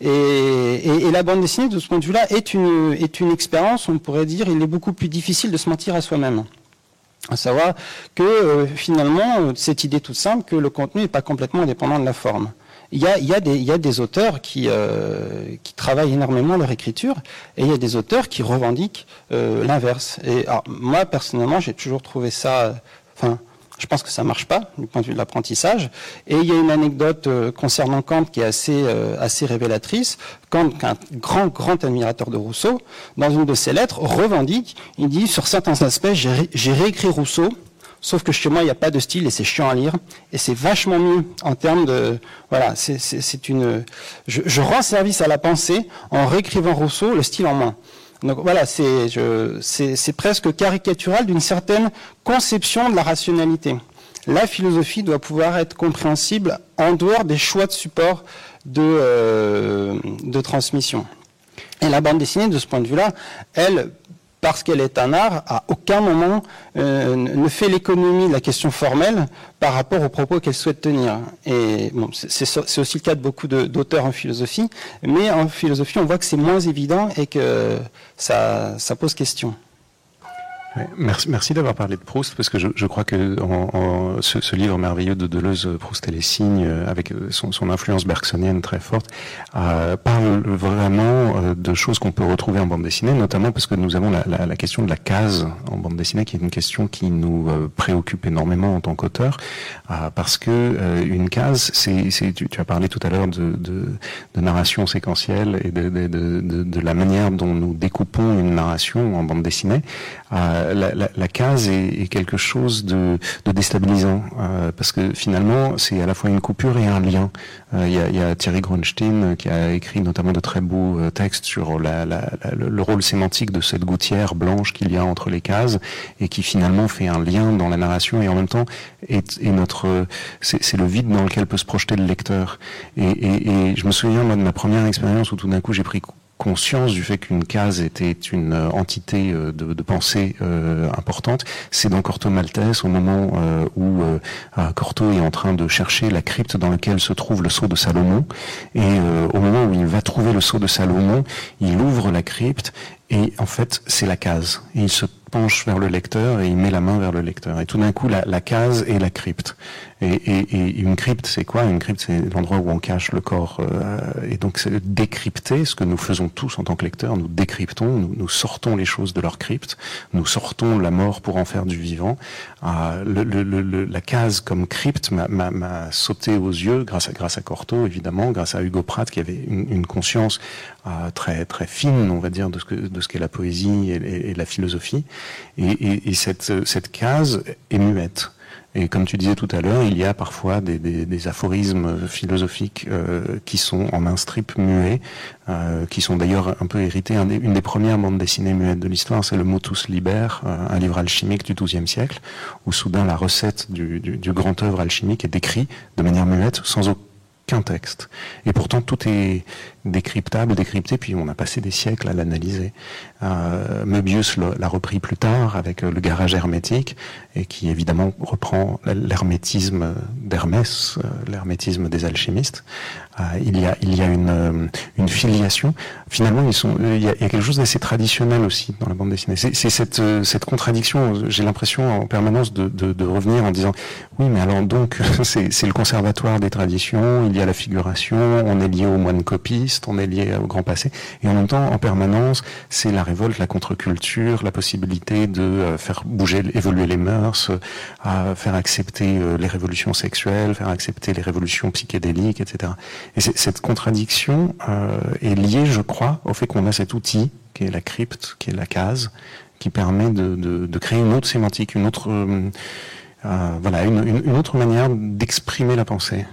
et, la bande dessinée, de ce point de vue-là, est une, est une expérience, on pourrait dire, il est beaucoup plus difficile de se mentir à soi-même. À savoir que euh, finalement, cette idée toute simple que le contenu n'est pas complètement indépendant de la forme il y a, y, a y a, des auteurs qui, euh, qui travaillent énormément leur écriture et il y a des auteurs qui revendiquent euh, l'inverse. Et alors, moi, personnellement, j'ai toujours trouvé ça... Enfin, je pense que ça marche pas du point de vue de l'apprentissage. Et il y a une anecdote euh, concernant Kant qui est assez, euh, assez révélatrice. Kant, un grand, grand admirateur de Rousseau, dans une de ses lettres, revendique, il dit, sur certains aspects, j'ai réécrit Rousseau Sauf que chez moi, il n'y a pas de style et c'est chiant à lire. Et c'est vachement mieux en termes de... Voilà, c'est une... Je, rends service à la pensée en réécrivant Rousseau, le style en moins. Donc voilà, c'est presque caricatural d'une certaine conception de la rationalité. La philosophie doit pouvoir être compréhensible en dehors des choix de support de, euh, de transmission. Et la bande dessinée, de ce point de vue-là, elle parce qu'elle est un art, à aucun moment euh, ne fait l'économie de la question formelle par rapport aux propos qu'elle souhaite tenir. Et c'est aussi le cas de beaucoup d'auteurs en philosophie, mais en philosophie, on voit que c'est moins évident et que ça pose question. Merci, merci d'avoir parlé de Proust parce que je, je crois que en, en, ce, ce, livre merveilleux de Deleuze, Proust et les signes, euh, avec euh, son, son influence bergsonienne très forte, euh, parle vraiment euh, de choses qu'on peut retrouver en bande dessinée, notamment parce que nous avons la, la, la, question de la case en bande dessinée, qui est une question qui nous préoccupe énormément en tant qu'auteur, parce que une case, c'est, tu, tu, as parlé tout à l'heure de, de, de, narration séquentielle et de, de, la manière dont nous découpons une narration en bande dessinée. Euh, la, la, case est, quelque chose de, de déstabilisant euh, parce que finalement c'est à la fois une coupure et un lien. Euh, il y, a, y, a, Thierry Grunstein qui a écrit notamment de très beaux textes sur la, le rôle sémantique de cette gouttière blanche qu'il y a entre les cases et qui finalement fait un lien dans la narration et en même temps est, est notre c'est le vide dans lequel peut se projeter le lecteur. Et, et, et je me souviens moi, de ma première expérience où tout d'un coup j'ai pris conscience du fait qu'une case était une euh, entité euh, de, de pensée euh, importante, c'est dans Corto Maltese au moment où Corto est en train de chercher la crypte dans laquelle se trouve le sceau de Salomon, et au moment où il va trouver le sceau de Salomon, il ouvre la crypte et en fait c'est la case. Et il se penche vers le lecteur et il met la main vers le lecteur. Et tout d'un coup, la, la, case et la crypte. Et, et, et une crypte, c'est quoi? Une crypte, c'est l'endroit où on cache le corps. Euh, et donc, c'est décrypter ce que nous faisons tous en tant que lecteurs. Nous décryptons, nous, nous, sortons les choses de leur crypte, nous sortons la mort pour en faire du vivant. Euh, le, le, la case comme crypte m'a sauté aux yeux grâce à, grâce à Corto, évidemment, grâce à Hugo Pratt qui avait une, une conscience euh, très très fine, on va dire, de ce que de ce qu'est la poésie et, et la philosophie. Et, cette, cette case est muette. Et comme tu disais tout à l'heure, il y a parfois des, aphorismes philosophiques euh, qui sont en un strip muet, euh, qui sont d'ailleurs un peu hérités. une des premières bandes dessinées muettes de l'histoire, c'est le Motus Liber, euh, un livre alchimique du XIIe siècle, où soudain la recette du, du, du grand œuvre alchimique est décrite de manière muette, sans aucun texte. Et pourtant, tout est décryptable, décrypté, puis on a passé des siècles à l'analyser. Euh, Möbius l'a repris plus tard avec euh, le garage hermétique, et qui évidemment reprend l'hermétisme d'Hermès, euh, l'hermétisme des alchimistes. Euh, il y a, il y a une, filiation. Finalement, ils sont, il, y a, quelque chose d'assez traditionnel aussi dans la bande dessinée. C'est cette, contradiction, j'ai l'impression en permanence de, revenir en disant, oui, mais alors donc, c'est le conservatoire des traditions, il y a la figuration, on est lié au moine copiste, on est lié au grand passé, et en même temps, en permanence, c'est la révolte, la contre-culture, la possibilité de euh, faire bouger, évoluer les mœurs, euh, à faire accepter euh, les révolutions sexuelles, faire accepter les révolutions psychédéliques, etc. Et cette contradiction est liée, je crois, au fait qu'on a cet outil qui est la crypte, qui est la case, qui permet de, créer une autre sémantique, une autre, voilà, une, autre manière d'exprimer la pensée.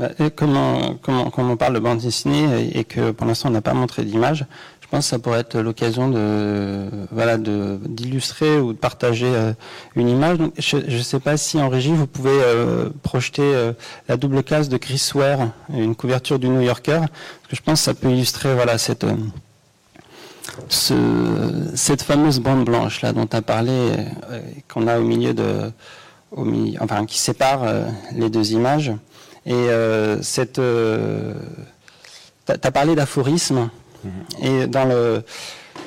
Bah, comme, on, parle de bande dessinée et que pour l'instant on n'a pas montré d'image, je pense que ça pourrait être l'occasion de voilà d'illustrer ou de partager euh, une image. je ne sais pas si en régie vous pouvez projeter la double case de Chris Ware, une couverture du New Yorker, parce que je pense que ça peut illustrer voilà cette cette fameuse bande blanche là dont tu as parlé, euh, qu'on a au milieu de, enfin qui sépare euh, les deux images, et euh, cette, tu as parlé d'aphorisme, mhm. et dans le,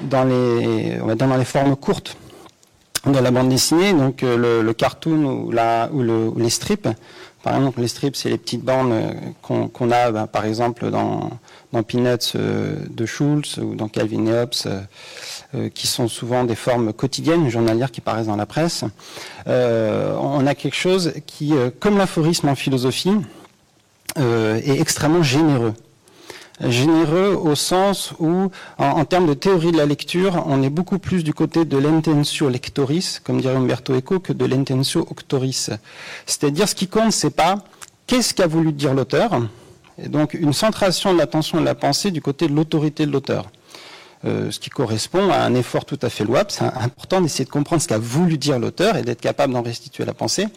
dans les, dans les formes courtes de la bande dessinée, donc le, cartoon ou, la, ou, le, ou les strips. Par exemple, les strips, c'est les petites bandes qu'on a, bah, par exemple, dans, dans Peanuts euh, de Schulz ou dans Calvin et Hobbes, euh, euh, qui sont souvent des formes quotidiennes, journalières qui paraissent dans la presse. on a quelque chose qui, comme l'aphorisme en philosophie, est extrêmement généreux généreux au sens où, en, termes de théorie de la lecture, on est beaucoup plus du côté de l'intentio lectoris, comme dirait Umberto Eco, que de l'intentio octoris. C'est-à-dire, ce qui compte, c'est pas qu'est-ce qu'a voulu dire l'auteur, et donc une centration de l'attention et de la pensée du côté de l'autorité de l'auteur. Euh, ce qui correspond à un effort tout à fait louable. C'est important d'essayer de comprendre ce qu'a voulu dire l'auteur et d'être capable d'en restituer la pensée.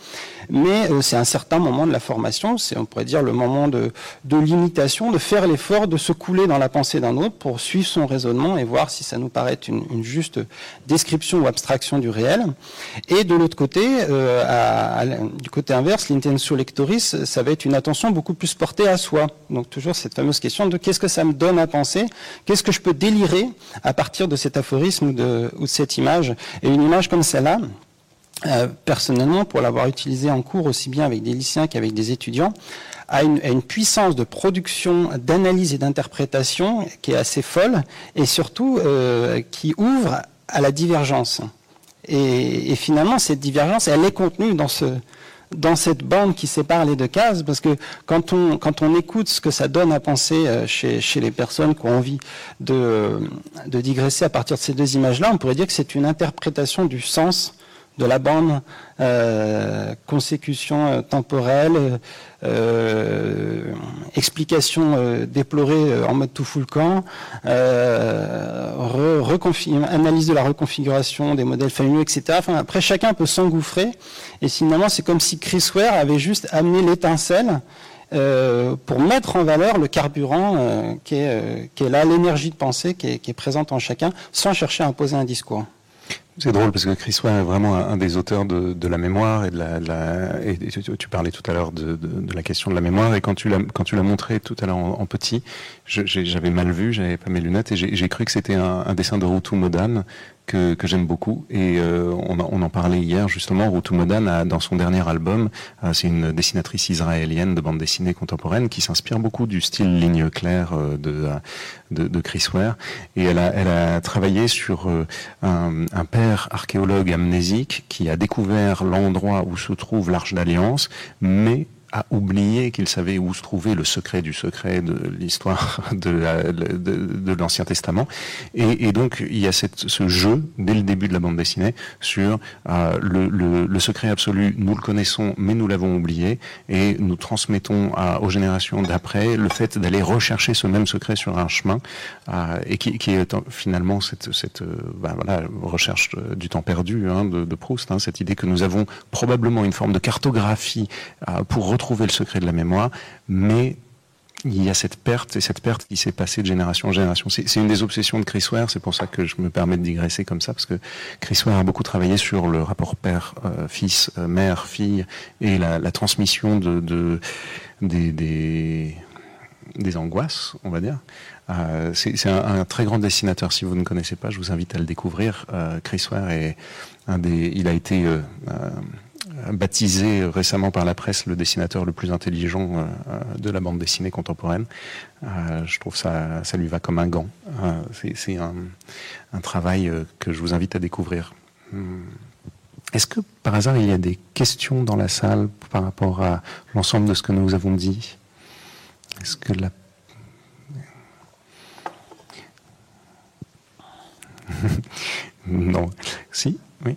Mais euh, c'est un certain moment de la formation, c'est on pourrait dire le moment de, de l'imitation, de faire l'effort de se couler dans la pensée d'un autre pour suivre son raisonnement et voir si ça nous paraît une, une juste description ou abstraction du réel. Et de l'autre côté, euh, à, du côté inverse, l'intensio lectoris, ça va être une attention beaucoup plus portée à soi. Donc toujours cette fameuse question de qu'est-ce que ça me donne à penser, qu'est-ce que je peux délirer à partir de cet aphorisme ou de, cette image. Et une image comme celle-là, euh, personnellement, pour l'avoir utilisée en cours aussi bien avec des lycéens qu'avec des étudiants, a une, puissance de production, d'analyse et d'interprétation qui est assez folle et surtout euh, qui ouvre à la divergence. et, finalement, cette divergence, elle est contenue dans ce, dans cette bande qui sépare les deux cases, parce que quand on, quand on écoute ce que ça donne à penser euh, chez, les personnes qui ont envie de, de digresser à partir de ces deux images-là, on pourrait dire que c'est une interprétation du sens de la bande, euh, consécution euh, temporelle, euh, explication euh, déplorée en mode tout full camp, analyse de la reconfiguration des modèles familiaux, etc. Après, chacun peut s'engouffrer. Et finalement, c'est comme si Chris Ware avait juste amené l'étincelle pour mettre en valeur le carburant euh, qui, est, là, l'énergie de pensée qui qui est, présente en chacun, sans chercher à imposer un discours. C'est drôle parce que Chris est vraiment un des auteurs de, de la mémoire et de la, la et tu, parlais tout à l'heure de, de, de, la question de la mémoire et quand tu l'as quand tu l'as montré tout à l'heure en, petit, j'avais mal vu, j'avais pas mes lunettes et j'ai cru que c'était un, dessin de Rutu Modan que, que j'aime beaucoup. Et euh, on, on, en parlait hier justement. Rutu Modan, a, dans son dernier album, euh, c'est une dessinatrice israélienne de bande dessinée contemporaine qui s'inspire beaucoup du style ligne claire euh, de, de, de, Chris Ware. Et elle a, elle a travaillé sur un, un père archéologue amnésique qui a découvert l'endroit où se trouve l'Arche d'Alliance, mais a oublié qu'il savait où se trouvait le secret du secret de l'histoire de, l'Ancien Testament. Et, donc, il y a cette, ce jeu, dès le début de la bande dessinée, sur euh, le, le, secret absolu, nous le connaissons, mais nous l'avons oublié, et nous transmettons aux générations d'après le fait d'aller rechercher ce même secret sur un chemin, euh, et qui, est finalement cette, cette ben voilà, recherche du temps perdu hein, de, Proust, hein, cette idée que nous avons probablement une forme de cartographie euh, pour retrouver le secret de la mémoire, mais il y a cette perte et cette perte qui s'est passée de génération en génération. C'est une des obsessions de Chris Ware, c'est pour ça que je me permets de digresser comme ça, parce que Chris Ware a beaucoup travaillé sur le rapport père-fils, euh, mère-fille et la, transmission de, de des, des, des, angoisses, on va dire. Euh, c'est un, un, très grand dessinateur. Si vous ne connaissez pas, je vous invite à le découvrir. Euh, Chris Ware est un des, il a été euh, euh baptisé récemment par la presse le dessinateur le plus intelligent euh, de la bande dessinée contemporaine. Euh, je trouve ça, ça lui va comme un gant. Euh, c'est un, un, travail que je vous invite à découvrir. Hmm. Est-ce que par hasard il y a des questions dans la salle par rapport à l'ensemble de ce que nous avons dit? Est-ce que la Non. Si? Oui.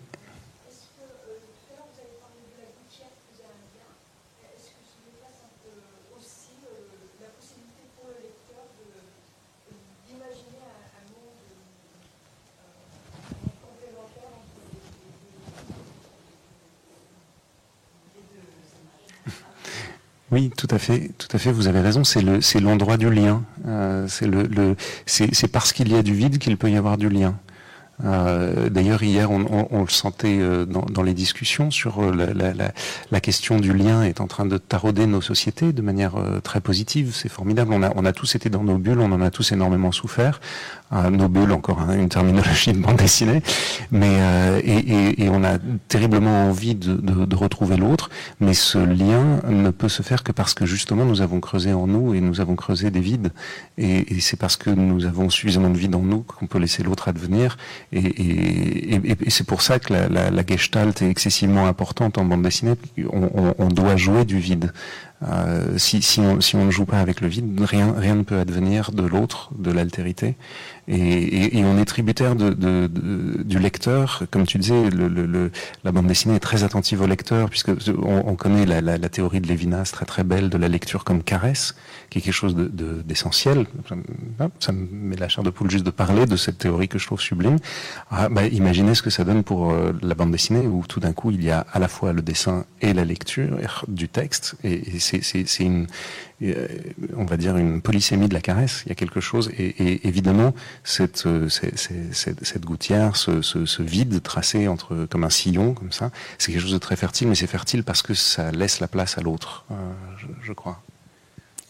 Oui, tout à fait, tout à fait. Vous avez raison. C'est le, c'est l'endroit du lien. Euh, c'est parce qu'il y a du vide qu'il peut y avoir du lien. Euh, d'ailleurs, hier, on, le sentait euh, dans, les discussions sur la, question du lien est en train de tarauder nos sociétés de manière très positive. C'est formidable. On a tous été dans nos bulles, on en a tous énormément souffert à nos bulles, encore hein, une terminologie de bande dessinée, mais euh, et, et, on a terriblement envie de, de, de retrouver l'autre, mais ce lien ne peut se faire que parce que justement nous avons creusé en nous et nous avons creusé des vides, et, et c'est parce que nous avons suffisamment de vide en nous qu'on peut laisser l'autre advenir, et, et c'est pour ça que la, la, la, gestalt est excessivement importante en bande dessinée. On, on, on doit jouer du vide. Euh, si, si, on, si, on, ne joue pas avec le vide, rien, rien ne peut advenir de l'autre, de l'altérité. Et, et, et, on est tributaire de, de, de, du lecteur. Comme tu disais, le, le, la bande dessinée est très attentive au lecteur, puisque on, on connaît la, la, la, théorie de Lévinas très très belle de la lecture comme caresse, quelque chose d'essentiel. Ça me met la chair de poule juste de parler de cette théorie que je trouve sublime. Ah, bah, imaginez ce que ça donne pour euh, la bande dessinée, où tout d'un coup il y a à la fois le dessin et la lecture du texte, et, et c'est une, euh, on va dire une polysémie de la caresse. Il y a quelque chose, et, évidemment cette, euh, cette, gouttière, ce, vide tracé entre comme un sillon, comme ça, c'est quelque chose de très fertile, mais c'est fertile parce que ça laisse la place à l'autre, je, crois.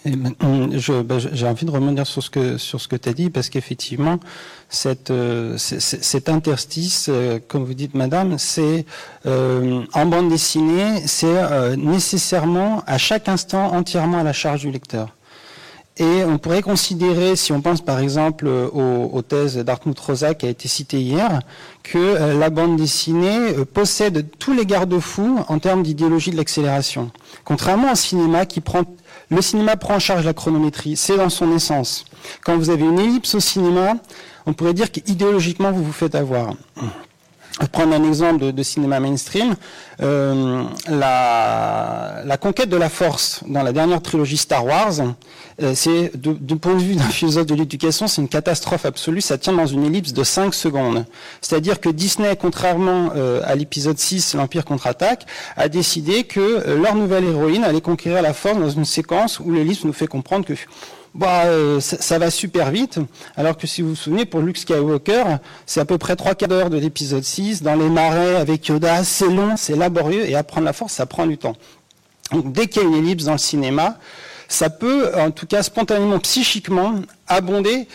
Bah, j'ai envie de revenir sur ce que sur ce que tu as dit parce qu'effectivement cette, euh, cet interstice, euh, comme vous dites, Madame, c'est euh, en bande dessinée, c'est nécessairement à chaque instant entièrement à la charge du lecteur. Et on pourrait considérer, si on pense par exemple aux, aux thèses d'Artmut Rosa qui a été citée hier, que la bande dessinée possède tous les garde-fous en termes d'idéologie de l'accélération. Contrairement au cinéma qui prend le cinéma prend en charge la chronométrie, c'est dans son essence. Quand vous avez une ellipse au cinéma, on pourrait dire qu'idéologiquement, vous vous faites avoir. Prendre un exemple de, cinéma mainstream, euh, la, conquête de la force dans la dernière trilogie Star Wars, euh, c'est du point de vue d'un philosophe de l'éducation, c'est une catastrophe absolue. Ça tient dans une ellipse de 5 secondes. C'est-à-dire que Disney, contrairement euh, à l'épisode 6, l'Empire contre-attaque, a décidé que leur nouvelle héroïne allait conquérir la force dans une séquence où l'ellipse nous fait comprendre que bah, euh, ça, va super vite. Alors que si vous vous souvenez, pour Luke Skywalker, c'est à peu près trois quarts d'heure de l'épisode 6, dans les marais avec Yoda, c'est long, c'est laborieux, et apprendre la force, ça prend du temps. Donc dès qu'il y a une ellipse dans le cinéma, ça peut, en tout cas spontanément, psychiquement, abonder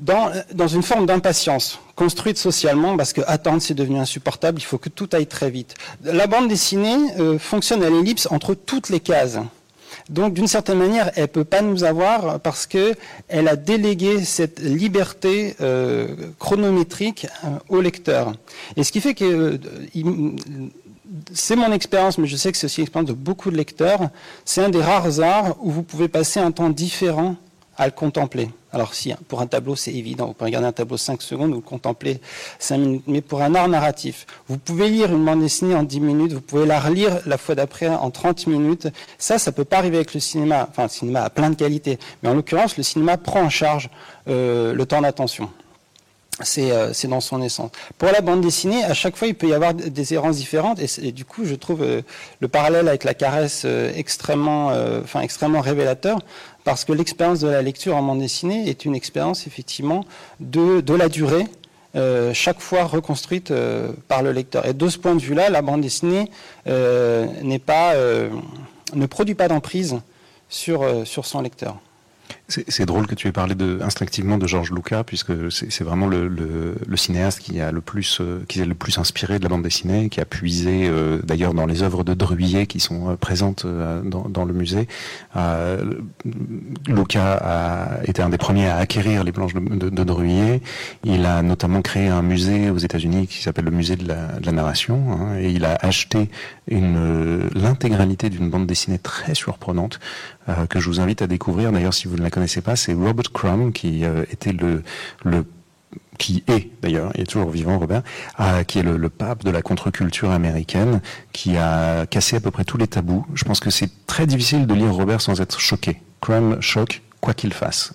dans, dans une forme d'impatience, construite socialement, parce que attendre, c'est devenu insupportable, il faut que tout aille très vite. La bande dessinée euh, fonctionne à l'ellipse entre toutes les cases. Donc, d'une certaine manière, elle peut pas nous avoir parce que elle a délégué cette liberté euh, chronométrique euh, au lecteur. Et ce qui fait que euh, c'est mon expérience, mais je sais que c'est aussi l'expérience de beaucoup de lecteurs. C'est un des rares arts où vous pouvez passer un temps différent à le contempler. Alors si, pour un tableau, c'est évident, vous pouvez regarder un tableau 5 secondes, vous le contemplez 5 minutes, mais pour un art narratif, vous pouvez lire une bande dessinée en 10 minutes, vous pouvez la relire la fois d'après en 30 minutes. Ça, ça peut pas arriver avec le cinéma. Enfin, le cinéma a plein de qualités, mais en l'occurrence, le cinéma prend en charge euh, le temps d'attention. Euh, c'est dans son essence. Pour la bande dessinée, à chaque fois, il peut y avoir des errances différentes, et, du coup, je trouve euh, le parallèle avec la caresse extrêmement révélateur parce que l'expérience de la lecture en bande dessinée est une expérience effectivement de, la durée, euh, chaque fois reconstruite euh, par le lecteur. Et de ce point de vue-là, la bande dessinée euh, ne produit pas d'emprise sur son lecteur. C'est drôle que tu aies parlé de, instinctivement de Georges Lucas, puisque c'est vraiment le, cinéaste qui a le plus, euh, est le plus inspiré de la bande dessinée, qui a puisé euh, d'ailleurs dans les œuvres de Druillet qui sont euh, présentes dans, le musée. Lucas a été un des premiers à acquérir les planches de, de, de Il a notamment créé un musée aux États-Unis qui s'appelle le musée de la, de la narration, hein, et il a acheté l'intégralité d'une bande dessinée très surprenante que je vous invite à découvrir. D'ailleurs, si vous ne la connaissez pas, c'est Robert Crumb qui euh, était le, le qui est d'ailleurs, il est toujours vivant Robert, qui est le, pape de la contre-culture américaine, qui a cassé à peu près tous les tabous. Je pense que c'est très difficile de lire Robert sans être choqué. Crime, choc, quoi qu'il fasse.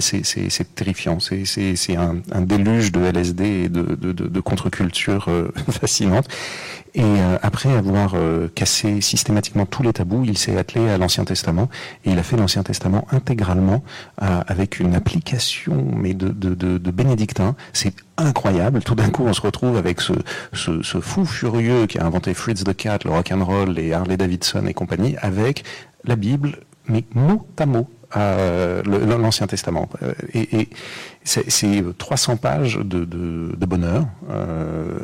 C'est terrifiant. C'est un, déluge de LSD et de, contre-culture euh, fascinante. Et euh, après avoir euh, cassé systématiquement tous les tabous, il s'est attelé à l'Ancien Testament et il a fait l'Ancien Testament intégralement avec une application mais de, bénédictin. C'est incroyable. Tout d'un coup, on se retrouve avec ce, fou furieux qui a inventé Fritz the Cat, le rock and roll et Harley Davidson et compagnie, avec la Bible, mais mot à mot euh, l'Ancien Testament. Euh, c'est 300 pages de, bonheur, euh,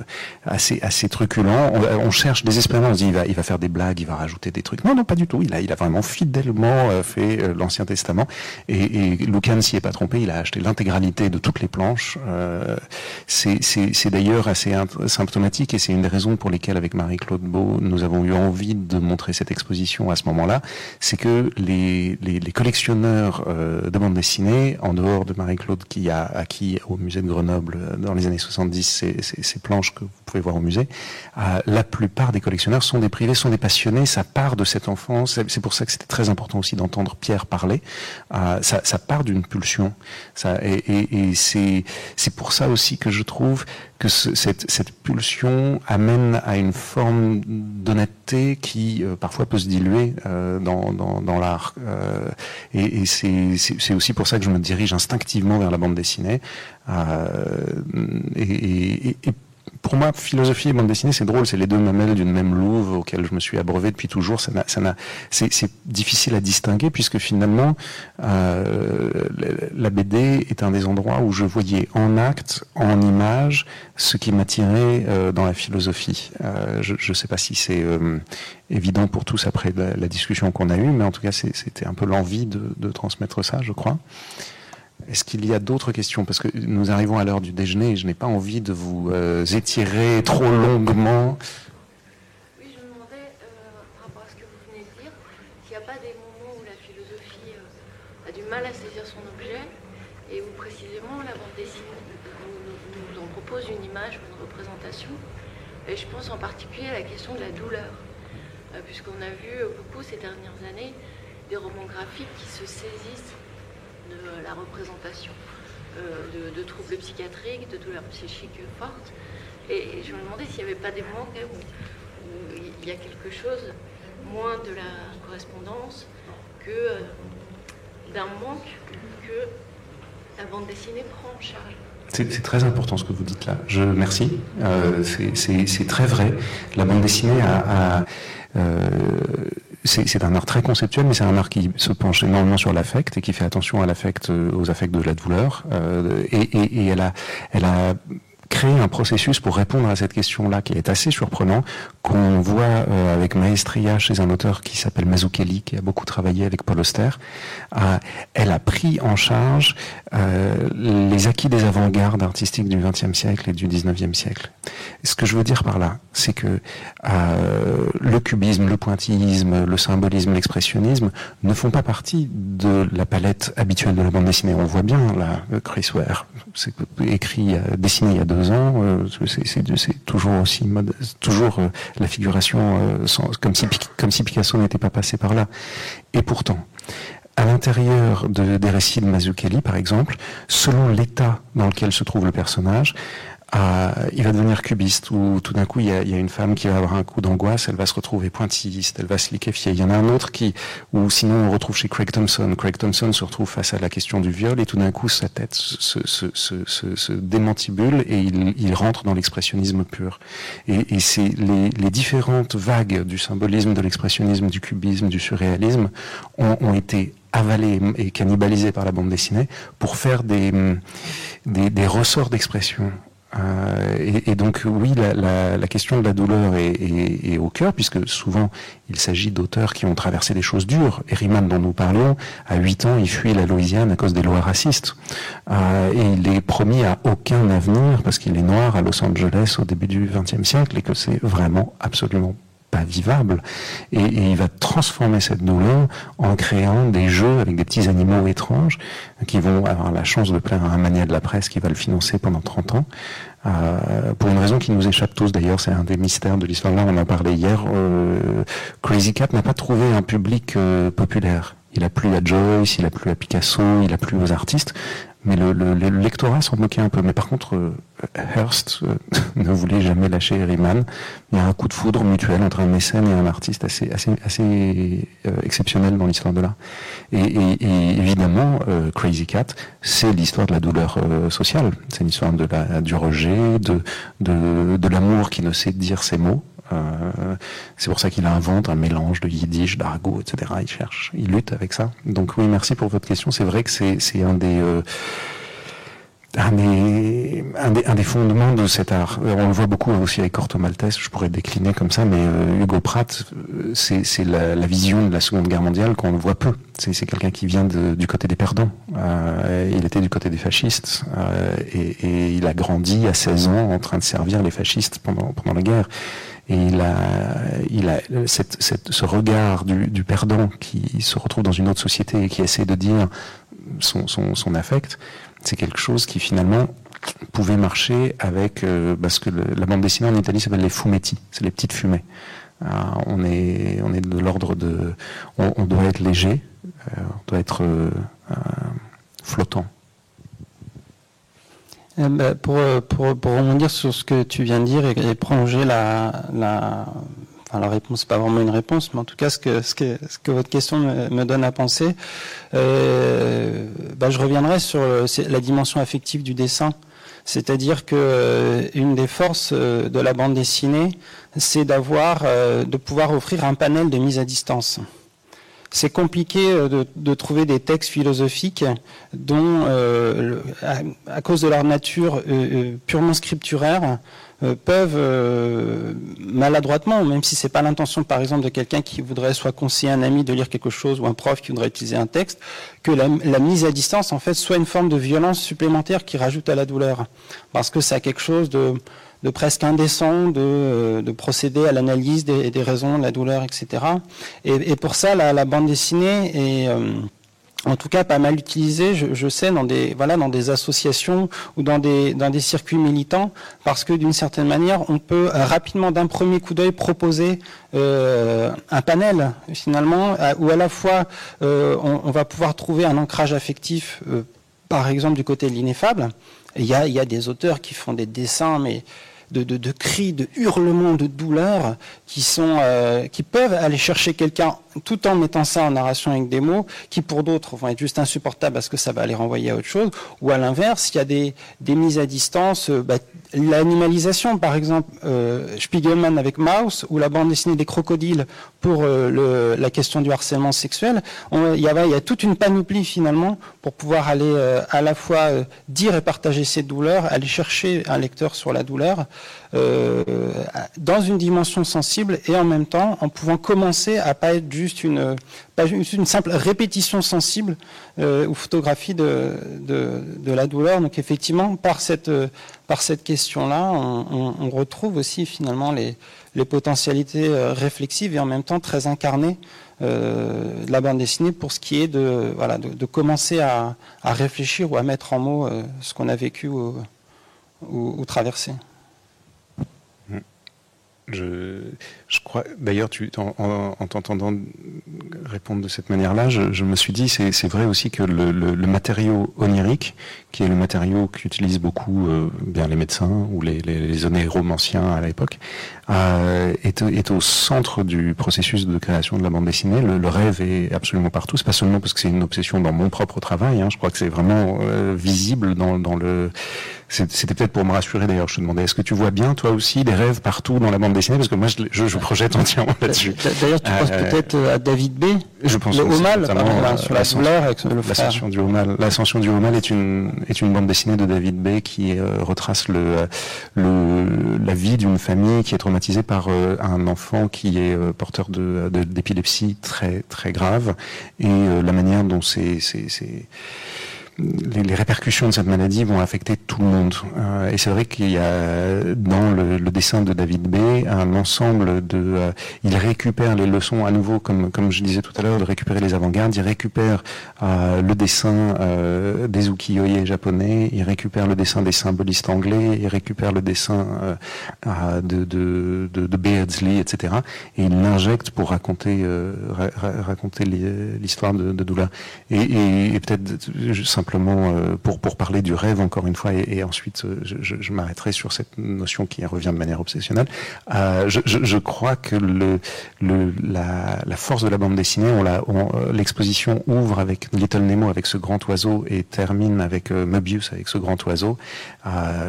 assez, truculent. On, cherche désespérément, on se dit il va, faire des blagues, il va rajouter des trucs. Non, non, pas du tout. Il a, vraiment fidèlement euh, fait euh, l'Ancien Testament. Et, et Lucan s'y est pas trompé, il a acheté l'intégralité de toutes les planches. C'est d'ailleurs assez symptomatique et c'est une des raisons pour lesquelles, avec Marie-Claude Beau, nous avons eu envie de montrer cette exposition à ce moment-là. C'est que les, collectionneurs de bande dessinée, en dehors de Marie-Claude qui a acquis au musée de Grenoble euh, dans les années 70 ces, planches que vous pouvez voir au musée. Euh, la plupart des collectionneurs sont des privés, sont des passionnés. Ça part de cette enfance. C'est pour ça que c'était très important aussi d'entendre Pierre parler. Euh, ça, part d'une pulsion. Et c'est pour ça aussi que je trouve que cette, cette, pulsion amène à une forme d'honnêteté qui euh, parfois peut se diluer euh, dans, dans, dans l'art. Euh, et, et c'est aussi pour ça que je me dirige instinctivement vers la bande dessinée. et, et, pour moi, philosophie et bande dessinée, c'est drôle, c'est les deux mamelles d'une même louve auxquelles je me suis abreuvé depuis toujours. Ça n'a, c'est, difficile à distinguer puisque finalement, euh, la BD est un des endroits où je voyais en acte, en image, ce qui m'attirait euh, dans la philosophie. Euh, je ne sais pas si c'est euh, évident pour tous après la, la, discussion qu'on a eue, mais en tout cas, c'était un peu l'envie de, de transmettre ça, je crois. Est-ce qu'il y a d'autres questions? Parce que nous arrivons à l'heure du déjeuner et je n'ai pas envie de vous euh, étirer trop longuement. Oui, je me demandais, euh, par rapport à ce que vous venez de dire, s'il n'y a pas des moments où la philosophie euh, a du mal à saisir son objet et où précisément la bande dessinée nous, en propose une image ou une représentation. Et je pense en particulier à la question de la douleur, puisqu'on a vu beaucoup ces dernières années des romans graphiques qui se saisissent de la représentation euh, de, troubles psychiatriques, de douleurs psychiques fortes. Et, je me demandais s'il n'y avait pas des moments où, il y a quelque chose moins de la correspondance que euh, d'un manque que la bande dessinée prend en charge. C'est très important ce que vous dites là. Je merci. Euh, c'est très vrai. La bande dessinée a, c'est un art très conceptuel, mais c'est un art qui se penche énormément sur l'affect et qui fait attention à l'affect, euh, aux affects de la douleur. Euh, et, elle a créer un processus pour répondre à cette question-là qui est assez surprenant, qu'on voit euh, avec maestria chez un auteur qui s'appelle Mazzucchelli, qui a beaucoup travaillé avec Paul Auster. Elle a pris en charge euh, les acquis des avant-gardes artistiques du XXe siècle et du XIXe siècle. Ce que je veux dire par là, c'est que euh, le cubisme, le pointillisme, le symbolisme, l'expressionnisme ne font pas partie de la palette habituelle de la bande dessinée. On voit bien là, Chris Ware, c'est écrit, dessiné il y a deux euh, c'est toujours aussi toujours euh, la figuration euh, comme si Picasso n'était pas passé par là. Et pourtant, à l'intérieur de, des récits de Mazzucchelli, par exemple, selon l'état dans lequel se trouve le personnage, il va devenir cubiste, ou tout d'un coup, il y, a, il y, a, une femme qui va avoir un coup d'angoisse, elle va se retrouver pointilliste, elle va se liquéfier. Il y en a un autre qui, ou sinon on retrouve chez Craig Thompson. Craig Thompson se retrouve face à la question du viol, et tout d'un coup, sa tête se, se, se, se démantibule, et il, il rentre dans l'expressionnisme pur. Et, et c'est les, les, différentes vagues du symbolisme, de l'expressionnisme, du cubisme, du surréalisme ont, ont été avalées et cannibalisées par la bande dessinée pour faire des, des, des ressorts d'expression euh, et, donc oui, la, question de la douleur est, au cœur, puisque souvent il s'agit d'auteurs qui ont traversé des choses dures. Eriman, dont nous parlions, à 8 ans, il fuit la Louisiane à cause des lois racistes. Euh, et il est promis à aucun avenir, parce qu'il est noir à Los Angeles au début du XXe siècle, et que c'est vraiment absolument pas vivable. Et, il va transformer cette douleur en créant des jeux avec des petits animaux étranges qui vont avoir la chance de plaire à un manier de la presse qui va le financer pendant 30 ans. Euh, pour une raison qui nous échappe tous d'ailleurs, c'est un des mystères de l'histoire. Là, on en a parlé hier. Euh, Crazy Cat n'a pas trouvé un public euh, populaire. Il a plu à Joyce, il a plu à Picasso, il a plu aux artistes mais le, le, le, lectorat s'en moquait un peu. Mais par contre, euh, Hearst euh, ne voulait jamais lâcher Riemann. Il y a un coup de foudre mutuel entre un mécène et un artiste assez, assez, assez euh, exceptionnel dans l'histoire de l'art. Et, et, et, évidemment, Crazy Cat, c'est l'histoire de la douleur sociale. C'est l'histoire de la, du rejet, de, de, de l'amour qui ne sait dire ses mots. Euh, c'est pour ça qu'il invente un mélange de yiddish, d'argot, etc. Il cherche, il lutte avec ça. Donc oui, merci pour votre question. C'est vrai que c'est un des euh, un des, un des, fondements de cet art. Euh, on le voit beaucoup aussi avec Corto Maltese, je pourrais décliner comme ça, mais Hugo Pratt, c'est la, la, vision de la Seconde Guerre mondiale qu'on voit peu. C'est quelqu'un qui vient de, du côté des perdants. Euh, il était du côté des fascistes euh, et, et, il a grandi à 16 ans en train de servir les fascistes pendant, pendant la guerre. Et il a, il a cette, cette, ce regard du, du, perdant qui se retrouve dans une autre société et qui essaie de dire son, son, son affect, c'est quelque chose qui finalement pouvait marcher avec euh, parce que la bande dessinée en Italie s'appelle les fumetti, c'est les petites fumées. Euh, on est on est de l'ordre de on, on, doit être léger, euh, on doit être euh, flottant. Ben, pour, pour, pour, rebondir sur ce que tu viens de dire et, et prolonger la, la, enfin, la réponse, c'est pas vraiment une réponse, mais en tout cas ce que, ce que, ce que votre question me, me donne à penser, euh, bah, je reviendrai sur la dimension affective du dessin. C'est-à-dire que euh, une des forces euh, de la bande dessinée, c'est d'avoir, euh, de pouvoir offrir un panel de mise à distance c'est compliqué euh, de, de, trouver des textes philosophiques dont, euh, à, cause de leur nature euh, euh purement scripturaire, euh, peuvent maladroitement, même si c'est pas l'intention, par exemple, de quelqu'un qui voudrait soit conseiller un ami de lire quelque chose ou un prof qui voudrait utiliser un texte, que la, la, mise à distance, en fait, soit une forme de violence supplémentaire qui rajoute à la douleur, parce que ça a quelque chose de de presque indécent de, euh, de procéder à l'analyse des, des, raisons de la douleur, etc. Et, et pour ça, la, la, bande dessinée est euh, en tout cas pas mal utilisée, je, je, sais, dans des voilà dans des associations ou dans des dans des circuits militants, parce que d'une certaine manière, on peut euh, rapidement d'un premier coup d'œil proposer euh, un panel finalement où à la fois euh, on, on, va pouvoir trouver un ancrage affectif, par exemple du côté de l'ineffable. Il y a il y a des auteurs qui font des dessins, mais de, cris, de hurlements, de douleur qui sont, euh, qui peuvent aller chercher quelqu'un tout en mettant ça en narration avec des mots qui pour d'autres vont être juste insupportables parce que ça va les renvoyer à autre chose. Ou à l'inverse, il y a des, des mises à distance, euh, bah, l'animalisation par exemple, euh, Spiegelman avec Mouse ou la bande dessinée des crocodiles pour euh, la question du harcèlement sexuel. Il, y a, toute une panoplie finalement pour pouvoir aller à la fois dire et partager ses douleurs, aller chercher un lecteur sur la douleur dans une dimension sensible et en même temps en pouvant commencer à pas être juste une, pas une simple répétition sensible euh, ou photographie de, la douleur. Donc effectivement, par cette, cette question-là, on, retrouve aussi finalement les, potentialités euh, réflexives et en même temps très incarnées euh, de la bande dessinée pour ce qui est de, commencer à, réfléchir ou à mettre en mots euh, ce qu'on a vécu ou traversé. Je, je crois, d'ailleurs, tu, en, en, en t'entendant répondre de cette manière-là, je, me suis dit, c'est vrai aussi que le, matériau onirique, qui est le matériau qu'utilisent beaucoup euh, bien les médecins ou les, les, les à l'époque, euh, est, au centre du processus de création de la bande dessinée. Le, rêve est absolument partout. C'est pas seulement parce que c'est une obsession dans mon propre travail. Hein, je crois que c'est vraiment euh, visible dans, dans le c'était peut-être pour me rassurer d'ailleurs, je te demandais, est-ce que tu vois bien toi aussi des rêves partout dans la bande dessinée? Parce que moi je, je, je projette entièrement là-dessus. D'ailleurs tu euh, penses peut-être à David B Je pense le Homal, L'ascension du Homal. L'ascension du Homal est une, est une bande dessinée de David B qui euh, retrace le, le, la vie d'une famille qui est traumatisée par euh, un enfant qui est euh, porteur d'épilepsie de, très, très grave et euh, la manière dont c'est les, répercussions de cette maladie vont affecter tout le monde. Euh, et c'est vrai qu'il y a dans le, dessin de David B un ensemble de... Euh, il récupère les leçons à nouveau, comme, comme je disais tout à l'heure, de récupérer les avant-gardes. Il récupère euh, le dessin des ukiyo-e japonais, il récupère le dessin des symbolistes anglais, il récupère le dessin de, de, de, de, Beardsley, etc. Et il l'injecte pour raconter, raconter l'histoire de, de douleur. Et, et, et peut-être simplement euh, pour, pour parler du rêve encore une fois, et, ensuite euh, je, je, m'arrêterai sur cette notion qui revient de manière obsessionnelle. Euh, je, je, crois que la, force de la bande dessinée, on l'exposition ouvre avec Little Nemo avec ce grand oiseau et termine avec Möbius avec ce grand oiseau.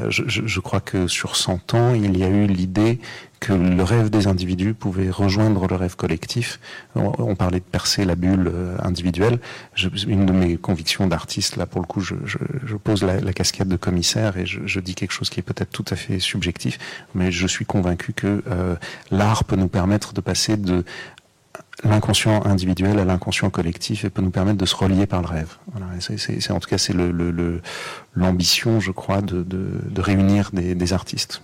je, crois que sur 100 ans, il y a eu l'idée que le rêve des individus pouvait rejoindre le rêve collectif. On, parlait de percer la bulle euh, individuelle. une de mes convictions d'artiste, là pour le coup, je, pose la, casquette de commissaire et je, dis quelque chose qui est peut-être tout à fait subjectif, mais je suis convaincu que euh, l'art peut nous permettre de passer de l'inconscient individuel à l'inconscient collectif et peut nous permettre de se relier par le rêve. C'est, en tout cas c'est l'ambition, je crois, de, réunir des artistes.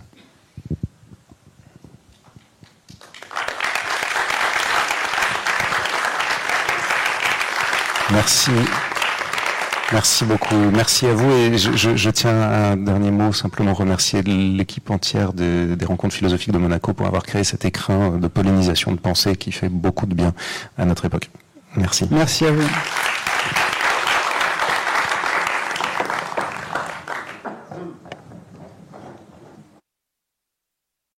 Merci. Merci beaucoup. Merci à vous. Et je, tiens un dernier mot, simplement remercier l'équipe entière des, des, rencontres philosophiques de Monaco pour avoir créé cet écrin de pollinisation de pensée qui fait beaucoup de bien à notre époque. Merci. Merci à vous.